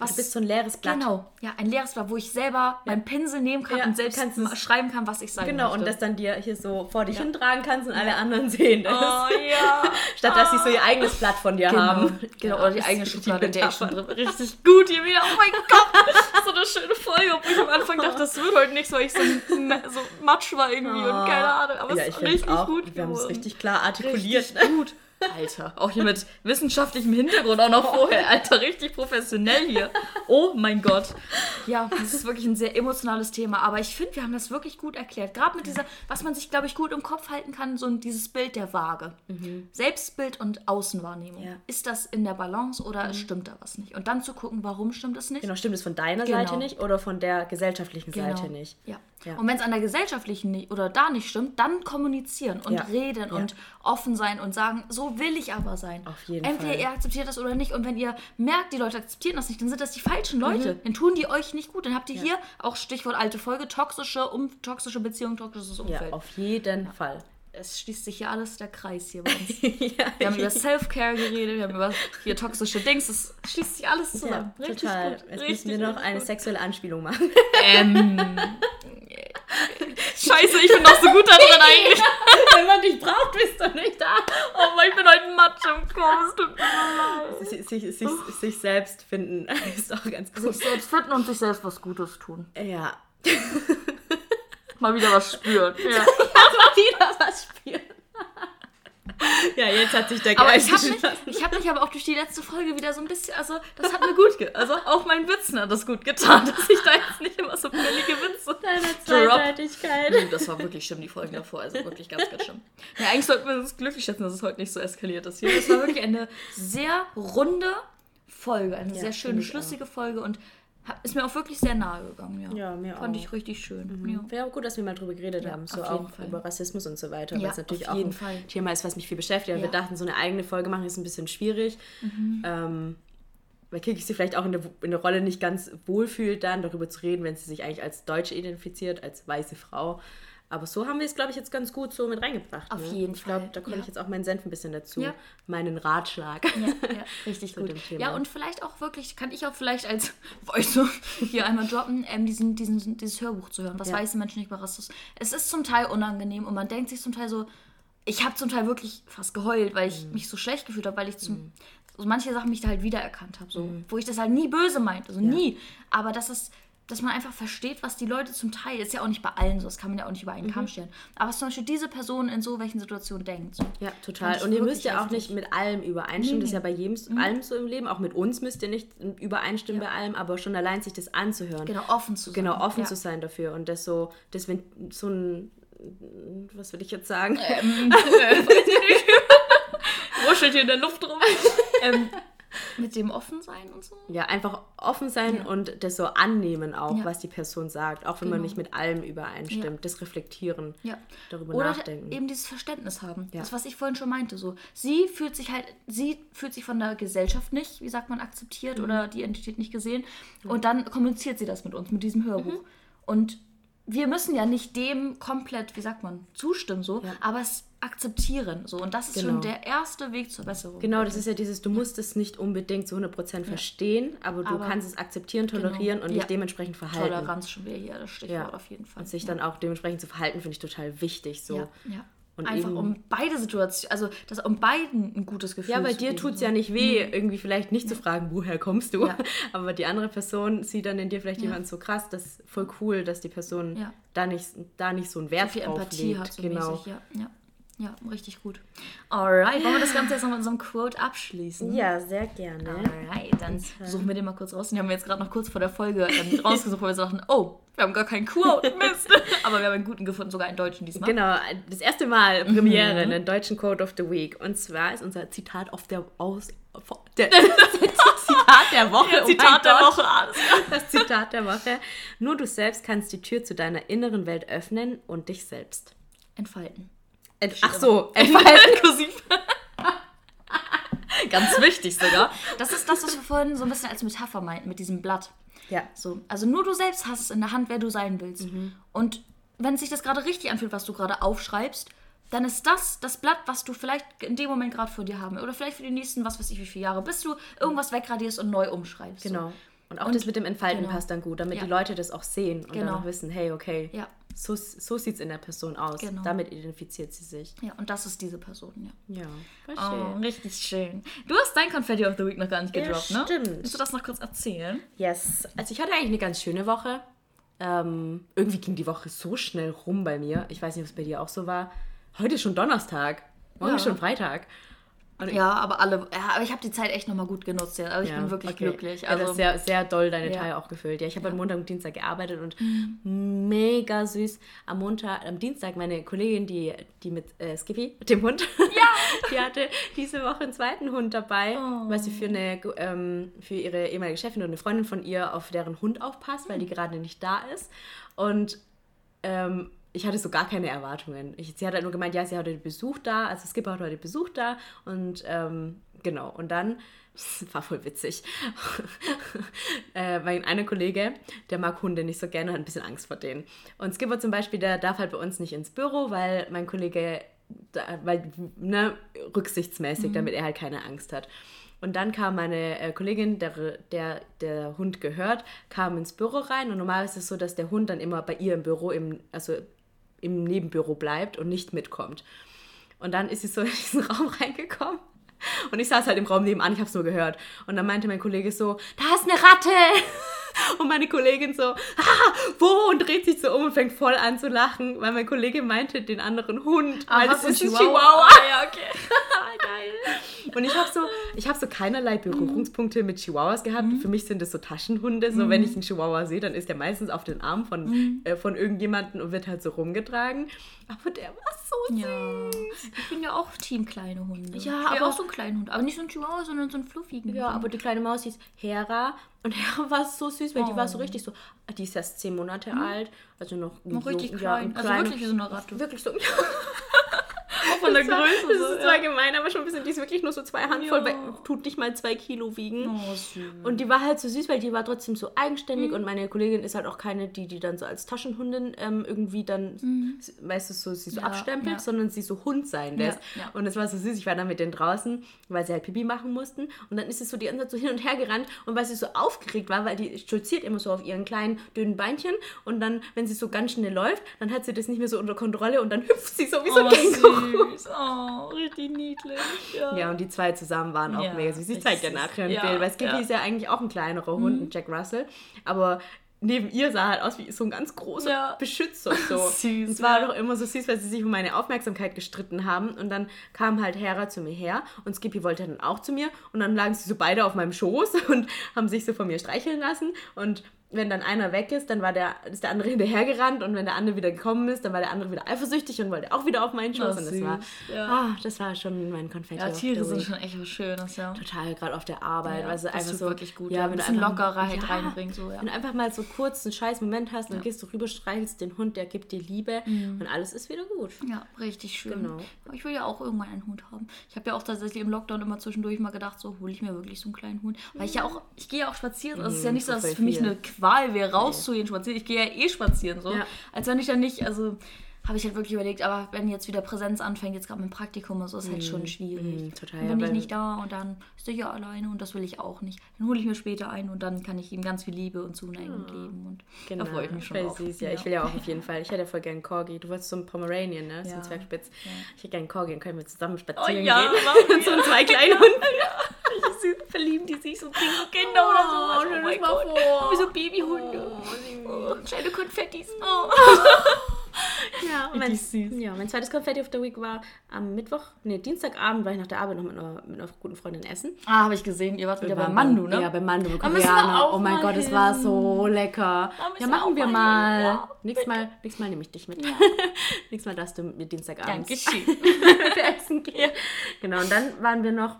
Was, Du bist so ein leeres Blatt. Genau, ja, ein leeres Blatt, wo ich selber meinen Pinsel nehmen kann Ja, und selbst schreiben kann, was ich sein Genau, möchte. und das dann dir hier so vor dich hintragen kannst und alle anderen sehen das. Oh ja. Statt dass sie so ihr eigenes Blatt von dir Genau, haben. genau Ja, oder die eigene die Schublade, in der ich schon drin Richtig gut hier wieder. Oh mein Gott. So eine schöne Folge, obwohl ich am Anfang dachte, das wird heute nichts, weil ich so, so matsch war irgendwie und keine Ahnung. Aber ja, es ist richtig auch, gut wir haben es richtig klar artikuliert. Richtig gut. Alter, auch hier mit wissenschaftlichem Hintergrund auch noch vorher. Alter, richtig professionell hier. Oh mein Gott. Ja, das ist wirklich ein sehr emotionales Thema. Aber ich finde, wir haben das wirklich gut erklärt. Gerade mit dieser, was man sich, glaube ich, gut im Kopf halten kann, so dieses Bild der Waage. Selbstbild und Außenwahrnehmung. Mhm. Ja. Mhm. Ist das in der Balance oder stimmt da was nicht? Und dann zu gucken, warum stimmt es nicht? Genau, stimmt es von deiner Genau. Seite nicht oder von der gesellschaftlichen Genau. Seite nicht? Ja. Ja. Und wenn es an der gesellschaftlichen nicht, oder da nicht stimmt, dann kommunizieren und Ja. reden Ja. und offen sein und sagen, so will ich aber sein. Auf jeden Entweder Fall. ihr akzeptiert das oder nicht. Und wenn ihr merkt, die Leute akzeptieren das nicht, dann sind das die falschen Leute. Mhm. Dann tun die euch nicht gut. Dann habt ihr hier auch Stichwort alte Folge, toxische, um, toxische Beziehung, toxisches Ja, Umfeld. auf jeden Fall. es schließt sich hier alles der Kreis hier bei uns. ja, Wir haben über Self-Care geredet, wir haben über hier toxische Dings. Es schließt sich alles zusammen. ja, richtig total. gut. Jetzt richtig, müssen wir noch richtig eine gut. sexuelle Anspielung machen. Ähm, Scheiße, ich bin doch so gut da drin eigentlich. Wenn man dich braucht, bist du nicht da. Oh Mann, ich bin heute ein Matsch im Kopf. Es tut mir leid. Sich, sich, sich, sich selbst finden ist auch ganz gut. Sich selbst finden und sich selbst was Gutes tun. Ja. Mal wieder was spüren. Ja. Mal wieder was spielen. Ja, jetzt hat sich der Aber Geist ich habe mich, ich hab mich aber auch durch die letzte Folge wieder so ein bisschen, also das hat mir gut, ge also auch mein Witzen hat das gut getan, dass ich da jetzt nicht immer so billige Witze Deine. Zweideutigkeit. Uh, Das war wirklich schlimm, die Folgen davor. Also wirklich ganz, ganz schlimm. Ja, eigentlich sollten wir uns glücklich schätzen, dass es heute nicht so eskaliert ist hier. Das war wirklich eine sehr runde Folge, eine Ja, sehr schöne, ich auch. schlüssige Folge und hab- ist mir auch wirklich sehr nahe gegangen. Ja, Ja, mir Fand auch. ich richtig schön. Ja. Wäre auch gut, dass wir mal drüber geredet Ja, haben, so auch Fall. über Rassismus und so weiter, Ja, weil es natürlich auch ein Fall. Thema ist, was mich viel beschäftigt. Ja. Mhm. Wir dachten, so eine eigene Folge machen ist ein bisschen schwierig, ähm, weil Kiki sich vielleicht auch in der, in der Rolle nicht ganz wohlfühlt, dann darüber zu reden, wenn sie sich eigentlich als Deutsche identifiziert, als weiße Frau. Aber so haben wir es, glaube ich, jetzt ganz gut so mit reingebracht. Auf ne? jeden ich glaube, Fall, da konnte ja. ich jetzt auch meinen Senf ein bisschen dazu, Ja. meinen Ratschlag. Ja, ja, richtig gut. Ja, und vielleicht auch wirklich, kann ich auch vielleicht als Voice hier einmal droppen, ähm, diesen, diesen, dieses Hörbuch zu hören, was Ja. weiße Menschen nicht über Rassismus. Es ist zum Teil unangenehm und man denkt sich zum Teil so, ich habe zum Teil wirklich fast geheult, weil ich mich so schlecht gefühlt habe, weil ich zum, so manche Sachen mich da halt wiedererkannt habe, so, Mhm. wo ich das halt nie böse meinte, also nie. Aber das ist dass man einfach versteht, was die Leute zum Teil, ist ja auch nicht bei allen so, das kann man ja auch nicht über einen Mhm. Kamm stellen, aber was zum Beispiel diese Person in so welchen Situationen denkt. So. Ja, total. Und ihr müsst ja auch heftig. nicht mit allem übereinstimmen. Das ist ja bei jedem Mhm. allem so im Leben. Auch mit uns müsst ihr nicht übereinstimmen bei allem, aber schon allein sich das anzuhören. Genau, offen zu sein. Genau, offen ja. zu sein dafür. Und das so, das wenn so ein, was will ich jetzt sagen? Wuschelt hier in der Luft rum. ähm, mit dem Offensein und so. Ja, einfach offen sein Ja. und das so annehmen auch, Ja. was die Person sagt. Auch wenn man Genau. nicht mit allem übereinstimmt. Ja. Das Reflektieren. Ja. Darüber Oder nachdenken. eben dieses Verständnis haben. Das, was ich vorhin schon meinte. So, sie fühlt sich halt, sie fühlt sich von der Gesellschaft nicht, wie sagt man, akzeptiert Mhm. oder die Identität nicht gesehen. Und dann kommuniziert sie das mit uns, mit diesem Hörbuch. Mhm. Und wir müssen ja nicht dem komplett, wie sagt man, zustimmen, so, aber es akzeptieren. So. Und das ist schon Genau. der erste Weg zur Besserung. Genau, das ist ja dieses, du musst es nicht unbedingt zu 100% verstehen, aber du Aber- kannst es akzeptieren, tolerieren Genau. und dich Ja. dementsprechend verhalten. Toleranz schon wieder hier, das Stichwort Ja. auf jeden Fall. Und sich ja. dann auch dementsprechend zu verhalten, finde ich total wichtig. So. Ja, ja. Und Einfach um beide Situationen, also dass um beiden ein gutes Gefühl Ja, bei dir tut es so. ja nicht weh, irgendwie vielleicht nicht zu fragen, woher kommst du. Ja. Aber die andere Person sieht dann in dir vielleicht Ja. jemand so krass, das ist voll cool, dass die Person Ja. da, nicht, da nicht so einen Wert viel drauf Empathie legt. hat, so genau. mäßig. Ja, ja. ja, richtig gut. Alright, wollen wir das Ganze jetzt noch mit unserem Quote abschließen? Ja, sehr gerne. Alright, dann suchen wir den mal kurz raus. Den haben wir jetzt gerade noch kurz vor der Folge ähm, rausgesucht, weil wir so dachten, oh, wir haben gar keinen Quote, Mist. Aber wir haben einen guten gefunden, sogar einen deutschen diesmal. Genau, das erste Mal Premiere, Mhm. einen deutschen Code of the Week. Und zwar ist unser Zitat auf der aus der, Zitat der Woche. oh mein Zitat der Gott. Woche, alles. Das Zitat der Woche. Nur du selbst kannst die Tür zu deiner inneren Welt öffnen und dich selbst. Entfalten. Ent Ach so, entfalten. Kursiv. Ganz wichtig sogar. Das ist das, was wir vorhin so ein bisschen als Metapher meinten mit diesem Blatt. Ja. So, also nur du selbst hast es in der Hand, wer du sein willst. Und wenn sich das gerade richtig anfühlt, was du gerade aufschreibst, dann ist das das Blatt, was du vielleicht in dem Moment gerade vor dir haben oder vielleicht für die nächsten, was weiß ich, wie viele Jahre, bis du irgendwas wegradierst und neu umschreibst. Genau. Und auch Und- das mit dem Entfalten genau. passt dann gut, damit Ja. die Leute das auch sehen und Genau. dann auch wissen, hey, okay, Ja. So, so sieht es in der Person aus. Genau. Damit identifiziert sie sich. Ja, und das ist diese Person, ja. Ja, voll Oh, schön. richtig schön. Du hast dein Confetti of the Week noch gar nicht Ja, gedroppt, ne? stimmt. Willst du das noch kurz erzählen? Yes. Also ich hatte eigentlich eine ganz schöne Woche. Ähm, irgendwie ging die Woche so schnell rum bei mir. Ich weiß nicht, ob es bei dir auch so war. Heute ist schon Donnerstag. Morgen Ja. ist schon Freitag. Und Ja, aber alle, ja, aber ich habe die Zeit echt nochmal gut genutzt, ja. Also ich Ja, bin wirklich okay. glücklich. ja, Also, das ist sehr, sehr doll deine Ja. Tage auch gefüllt. Ja, ich habe am Montag und Dienstag gearbeitet und mega süß. Am Montag, am Dienstag meine Kollegin, die, die mit äh, Skippy, mit dem Hund, die hatte diese Woche einen zweiten Hund dabei, Oh. weil sie für, eine, ähm, für ihre ehemalige Chefin und eine Freundin von ihr auf deren Hund aufpasst, weil die Hm. gerade nicht da ist. Und ähm, ich hatte so gar keine Erwartungen. Ich, sie hat halt nur gemeint, ja, sie hat heute Besuch da, also Skipper hat heute Besuch da und ähm, genau. Und dann, das war voll witzig, äh, mein einer Kollege, der mag Hunde nicht so gerne, hat ein bisschen Angst vor denen. Und Skipper zum Beispiel, der darf halt bei uns nicht ins Büro, weil mein Kollege, da, weil, ne, rücksichtsmäßig, damit er halt keine Angst hat. Und dann kam meine äh, Kollegin, der, der der Hund gehört, kam ins Büro rein. Und normalerweise ist es so, dass der Hund dann immer bei ihr im Büro, im, also im Nebenbüro bleibt und nicht mitkommt. Und dann ist sie so in diesen Raum reingekommen. Und ich saß halt im Raum nebenan, ich habe es nur gehört. Und dann meinte mein Kollege so, da ist eine Ratte. Und meine Kollegin so, ah, wo? Und dreht sich so um und fängt voll an zu lachen, weil mein Kollege meinte den anderen Hund. weil Aha, das ist ein Chihuahua. Chihuahua. Ah, ja, okay. Geil. Und ich habe so, ich habe so keinerlei Berührungspunkte mit Chihuahuas gehabt. Für mich sind das so Taschenhunde. So, wenn ich einen Chihuahua sehe, dann ist der meistens auf den Arm von, äh, von irgendjemandem und wird halt so rumgetragen. Aber der war so süß. Ja. Ich bin ja auch Team kleine Hunde. Ja, aber- auch so einen kleinen Hund. Aber nicht so einen Chihuahua, sondern so einen fluffigen. Ja, aber die kleine Maus hieß Hera und Hera war so süß, weil die war so Oh. richtig so, die ist erst zehn Monate alt, also noch, Noch richtig ja, klein. Also wirklich wie so eine Ratte. Wirklich so. Von der Das war- Größe. Das so, ist zwar gemein, aber schon ein bisschen, die ist wirklich nur so zwei Handvoll, Ja. weil tut nicht mal zwei Kilo wiegen. Oh, süß. Und die war halt so süß, weil die war trotzdem so eigenständig und meine Kollegin ist halt auch keine, die die dann so als Taschenhundin ähm, irgendwie dann, weißt du, so, sie so Ja, abstempelt, ja. sondern sie so Hund sein lässt. Ja, ja. Und es war so süß, ich war dann mit denen draußen, weil sie halt Pipi machen mussten und dann ist es so die ganze Zeit so hin und her gerannt und weil sie so aufgeregt war, weil die stolziert immer so auf ihren kleinen, dünnen Beinchen und dann, wenn sie so ganz schnell läuft, dann hat sie das nicht mehr so unter Kontrolle und dann hüpft sie so wie so ein Oh, Känguru. Süß. Oh, richtig niedlich. Ja. Ja, und die zwei zusammen waren auch Ja, mega süß. Ich richtig zeig dir nachher ein Ja, Bild, weil Skippy. Mhm. ist ja eigentlich auch ein kleinerer Hund, ein Jack Russell. Aber neben ihr sah halt aus wie so ein ganz großer Ja. Beschützer. So. Süß, und es war ja. doch immer so süß, weil sie sich um meine Aufmerksamkeit gestritten haben. Und dann kam halt Hera zu mir her und Skippy wollte dann auch zu mir. Und dann lagen sie so beide auf meinem Schoß und haben sich so von mir streicheln lassen. Und wenn dann einer weg ist, dann war der, ist der andere hinterhergerannt und wenn der andere wieder gekommen ist, dann war der andere wieder eifersüchtig und wollte auch wieder auf meinen Schoß. Oh, und das war, ja. ah, das war schon mein Konfetti. Ja, Tiere sind schon echt was Schönes, ja. Total, gerade auf der Arbeit. Ja, also das einfach so wirklich gut, Ja, ja. wenn Ein bisschen einfach- Lockerheit reinbringt, so, ja. Wenn du einfach mal so kurz einen scheiß Moment hast, dann gehst du rüber, streichelst den Hund, der gibt dir Liebe und alles ist wieder gut. Ja, richtig schön. Genau. Aber ich will ja auch irgendwann einen Hund haben. Ich habe ja auch tatsächlich im Lockdown immer zwischendurch mal gedacht, so hole ich mir wirklich so einen kleinen Hund. Weil ich ja auch, ich gehe ja auch spazieren. Also es ist ja nicht so, dass es für mich eine Qual wäre, rauszugehen, spazieren. Ich gehe ja eh spazieren so. Ja. Als wenn ich dann nicht, also habe ich halt wirklich überlegt, aber wenn jetzt wieder Präsenz anfängt, jetzt gerade mit dem Praktikum und so, ist halt schon schwierig. mm, total, Dann ja, bin ich nicht da und dann ist er ja alleine und das will ich auch nicht. Dann hole ich mir später ein und dann kann ich ihm ganz viel Liebe und Zuneigung geben und da freue ich mich schon drauf. süß, ja. Ich will ja auch auf jeden Fall. Ich hätte ja voll gern einen Corgi. Du wolltest so einen Pomeranian, ne? So Ja. einen Zwergspitz. Ich hätte gerne Corgi, dann können wir zusammen Oh spazieren ja, gehen. so einen zwei kleinen Hunden. Sie verlieben die sich so so Kinder oder so. Oh mein Gott. vor. Wie so Babyhunde. Oh, kleine Konfettis. Oh. Ja, und mein, süß. ja, mein zweites Confetti of the Week war am Mittwoch, nee, Dienstagabend war ich nach der Arbeit noch mit einer, mit einer guten Freundin essen. Ah, habe ich gesehen. Ihr wart wieder bei Mandu, ne? Ja, bei Mandu, Koreaner. Oh mein Gott, es hin. war so lecker. Ja, machen wir mal. Ja, nächstes, mal nächstes Mal nehme ich dich mit. nächstes Mal darfst du mit mir Dienstagabend Dankeschön. essen gehen. Genau, und dann waren wir noch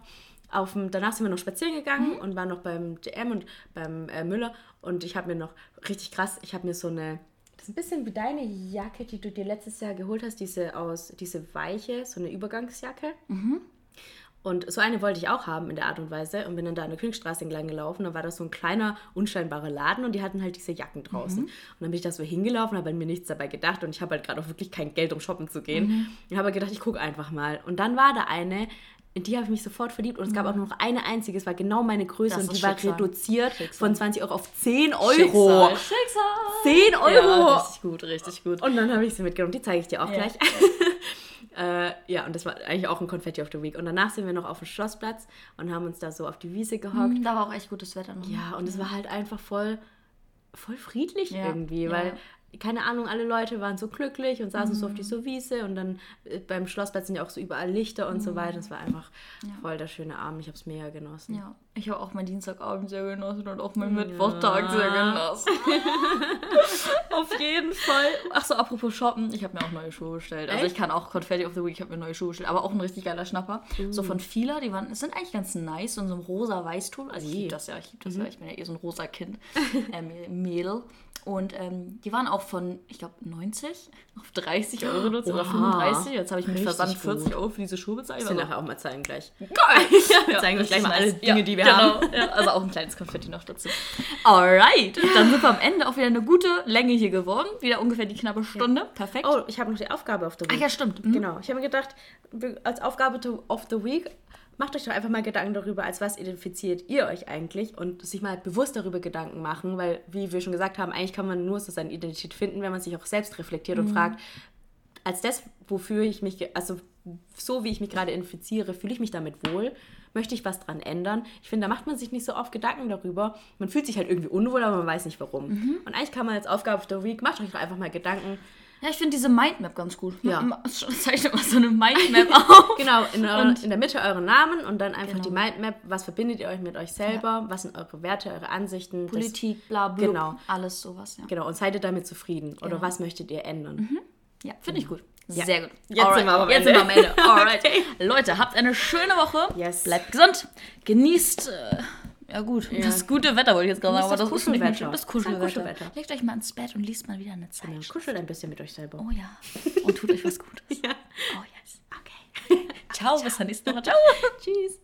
auf dem, danach sind wir noch spazieren gegangen Mhm. und waren noch beim DM und beim äh, Müller und ich habe mir noch, richtig krass, ich habe mir so eine, das ist ein bisschen wie deine Jacke, die du dir letztes Jahr geholt hast, diese aus, diese weiche, so eine Übergangsjacke. Mhm. Und so eine wollte ich auch haben in der Art und Weise und bin dann da an der Königstraße entlang gelaufen. Da war das so ein kleiner, unscheinbarer Laden und die hatten halt diese Jacken draußen. Und dann bin ich da so hingelaufen, habe mir nichts dabei gedacht und ich habe halt gerade auch wirklich kein Geld, um shoppen zu gehen. Ich habe halt gedacht, ich gucke einfach mal. Und dann war da eine, in die habe ich mich sofort verliebt und es gab auch nur noch eine einzige, es war genau meine Größe Das und die war Schicksal. reduziert Schicksal. von 20 Euro auf 10 Euro. Schicksal. Schicksal. 10 Euro! Ja, richtig gut, richtig gut. Und dann habe ich sie mitgenommen. Die zeige ich dir auch Ja. gleich. äh, ja, und das war eigentlich auch ein Confetti of the Week. Und danach sind wir noch auf dem Schlossplatz und haben uns da so auf die Wiese gehockt. Da war auch echt gutes Wetter noch. Ja, und es war halt einfach voll, voll friedlich Ja, irgendwie, ja. weil, keine Ahnung, alle Leute waren so glücklich und saßen so auf dieser Wiese und dann äh, beim Schlossplatz sind ja auch so überall Lichter und so weiter. Es war einfach voll der schöne Abend. Ich habe es mega genossen. Ja, ich habe auch meinen Dienstagabend sehr genossen und auch meinen Mittwochtag sehr genossen. Auf jeden Fall. Achso, apropos Shoppen, ich habe mir auch neue Schuhe bestellt. Also Echt? ich kann auch Confetti of the Week, ich habe mir neue Schuhe bestellt, aber auch ein richtig geiler Schnapper. So von Fila, die waren, sind eigentlich ganz nice, in so einem rosa Weißton. Also ich liebe das ja, ich liebe das ja, ich bin ja eh so ein rosa Kind. ähm, Mädel. Und ähm, die waren auch von, ich glaube, 90 auf 30 Euro reduziert oder Oha. 35. Jetzt habe ich mit Versand 40 gut. Euro für diese Schuhe bezahlt. Ich will Also- nachher auch mal zeigen gleich. Geil! Wir zeigen euch gleich mal alle Dinge, nice. die wir genau. haben. Ja, also auch ein kleines Konfetti noch dazu. Alright, dann sind wir am Ende auch wieder eine gute Länge hier geworden. Wieder ungefähr die knappe Stunde. Perfekt. Oh, ich habe noch die Aufgabe auf der Week. Ach ja, stimmt. Mhm. Genau. Ich habe mir gedacht, als Aufgabe of the Week, macht euch doch einfach mal Gedanken darüber, als was identifiziert ihr euch eigentlich und sich mal bewusst darüber Gedanken machen, weil, wie wir schon gesagt haben, eigentlich kann man nur so seine Identität finden, wenn man sich auch selbst reflektiert Mhm. und fragt, als das, wofür ich mich, also so wie ich mich gerade infiziere, fühle ich mich damit wohl. Möchte ich was dran ändern? Ich finde, da macht man sich nicht so oft Gedanken darüber. Man fühlt sich halt irgendwie unwohl, aber man weiß nicht warum. Mhm. Und eigentlich kann man als Aufgabe der Week, macht euch doch einfach mal Gedanken. Ja, ich finde diese Mindmap ganz gut. Ja. Zeichnet mal so eine Mindmap auf. Genau, in, eurer, Und- in der Mitte euren Namen und dann einfach Genau. die Mindmap. Was verbindet ihr euch mit euch selber? Was sind eure Werte, eure Ansichten? Das- Politik, bla bla. Genau. Alles sowas, ja. Genau, und seid ihr damit zufrieden? Oder Genau. was möchtet ihr ändern? Ja, finde ich gut. Ja. Sehr gut. Jetzt sind wir am Jetzt Ende. sind wir am Ende. Alright. Okay. Leute, habt eine schöne Woche. Yes. Bleibt gesund. Genießt. Äh, ja gut, das gute Wetter wollte ich jetzt gerade sagen, aber das das ist nicht mehr Kuschelwetter. Das Kuschelwetter. Kuschelwetter. Legt euch mal ins Bett und liest mal wieder eine Zeit. Ja, kuschelt ein bisschen mit euch selber. Oh ja. Und tut euch was Gutes. Ja. Oh yes. Okay. Ciao, bis zur nächsten Woche. Ciao. Tschüss.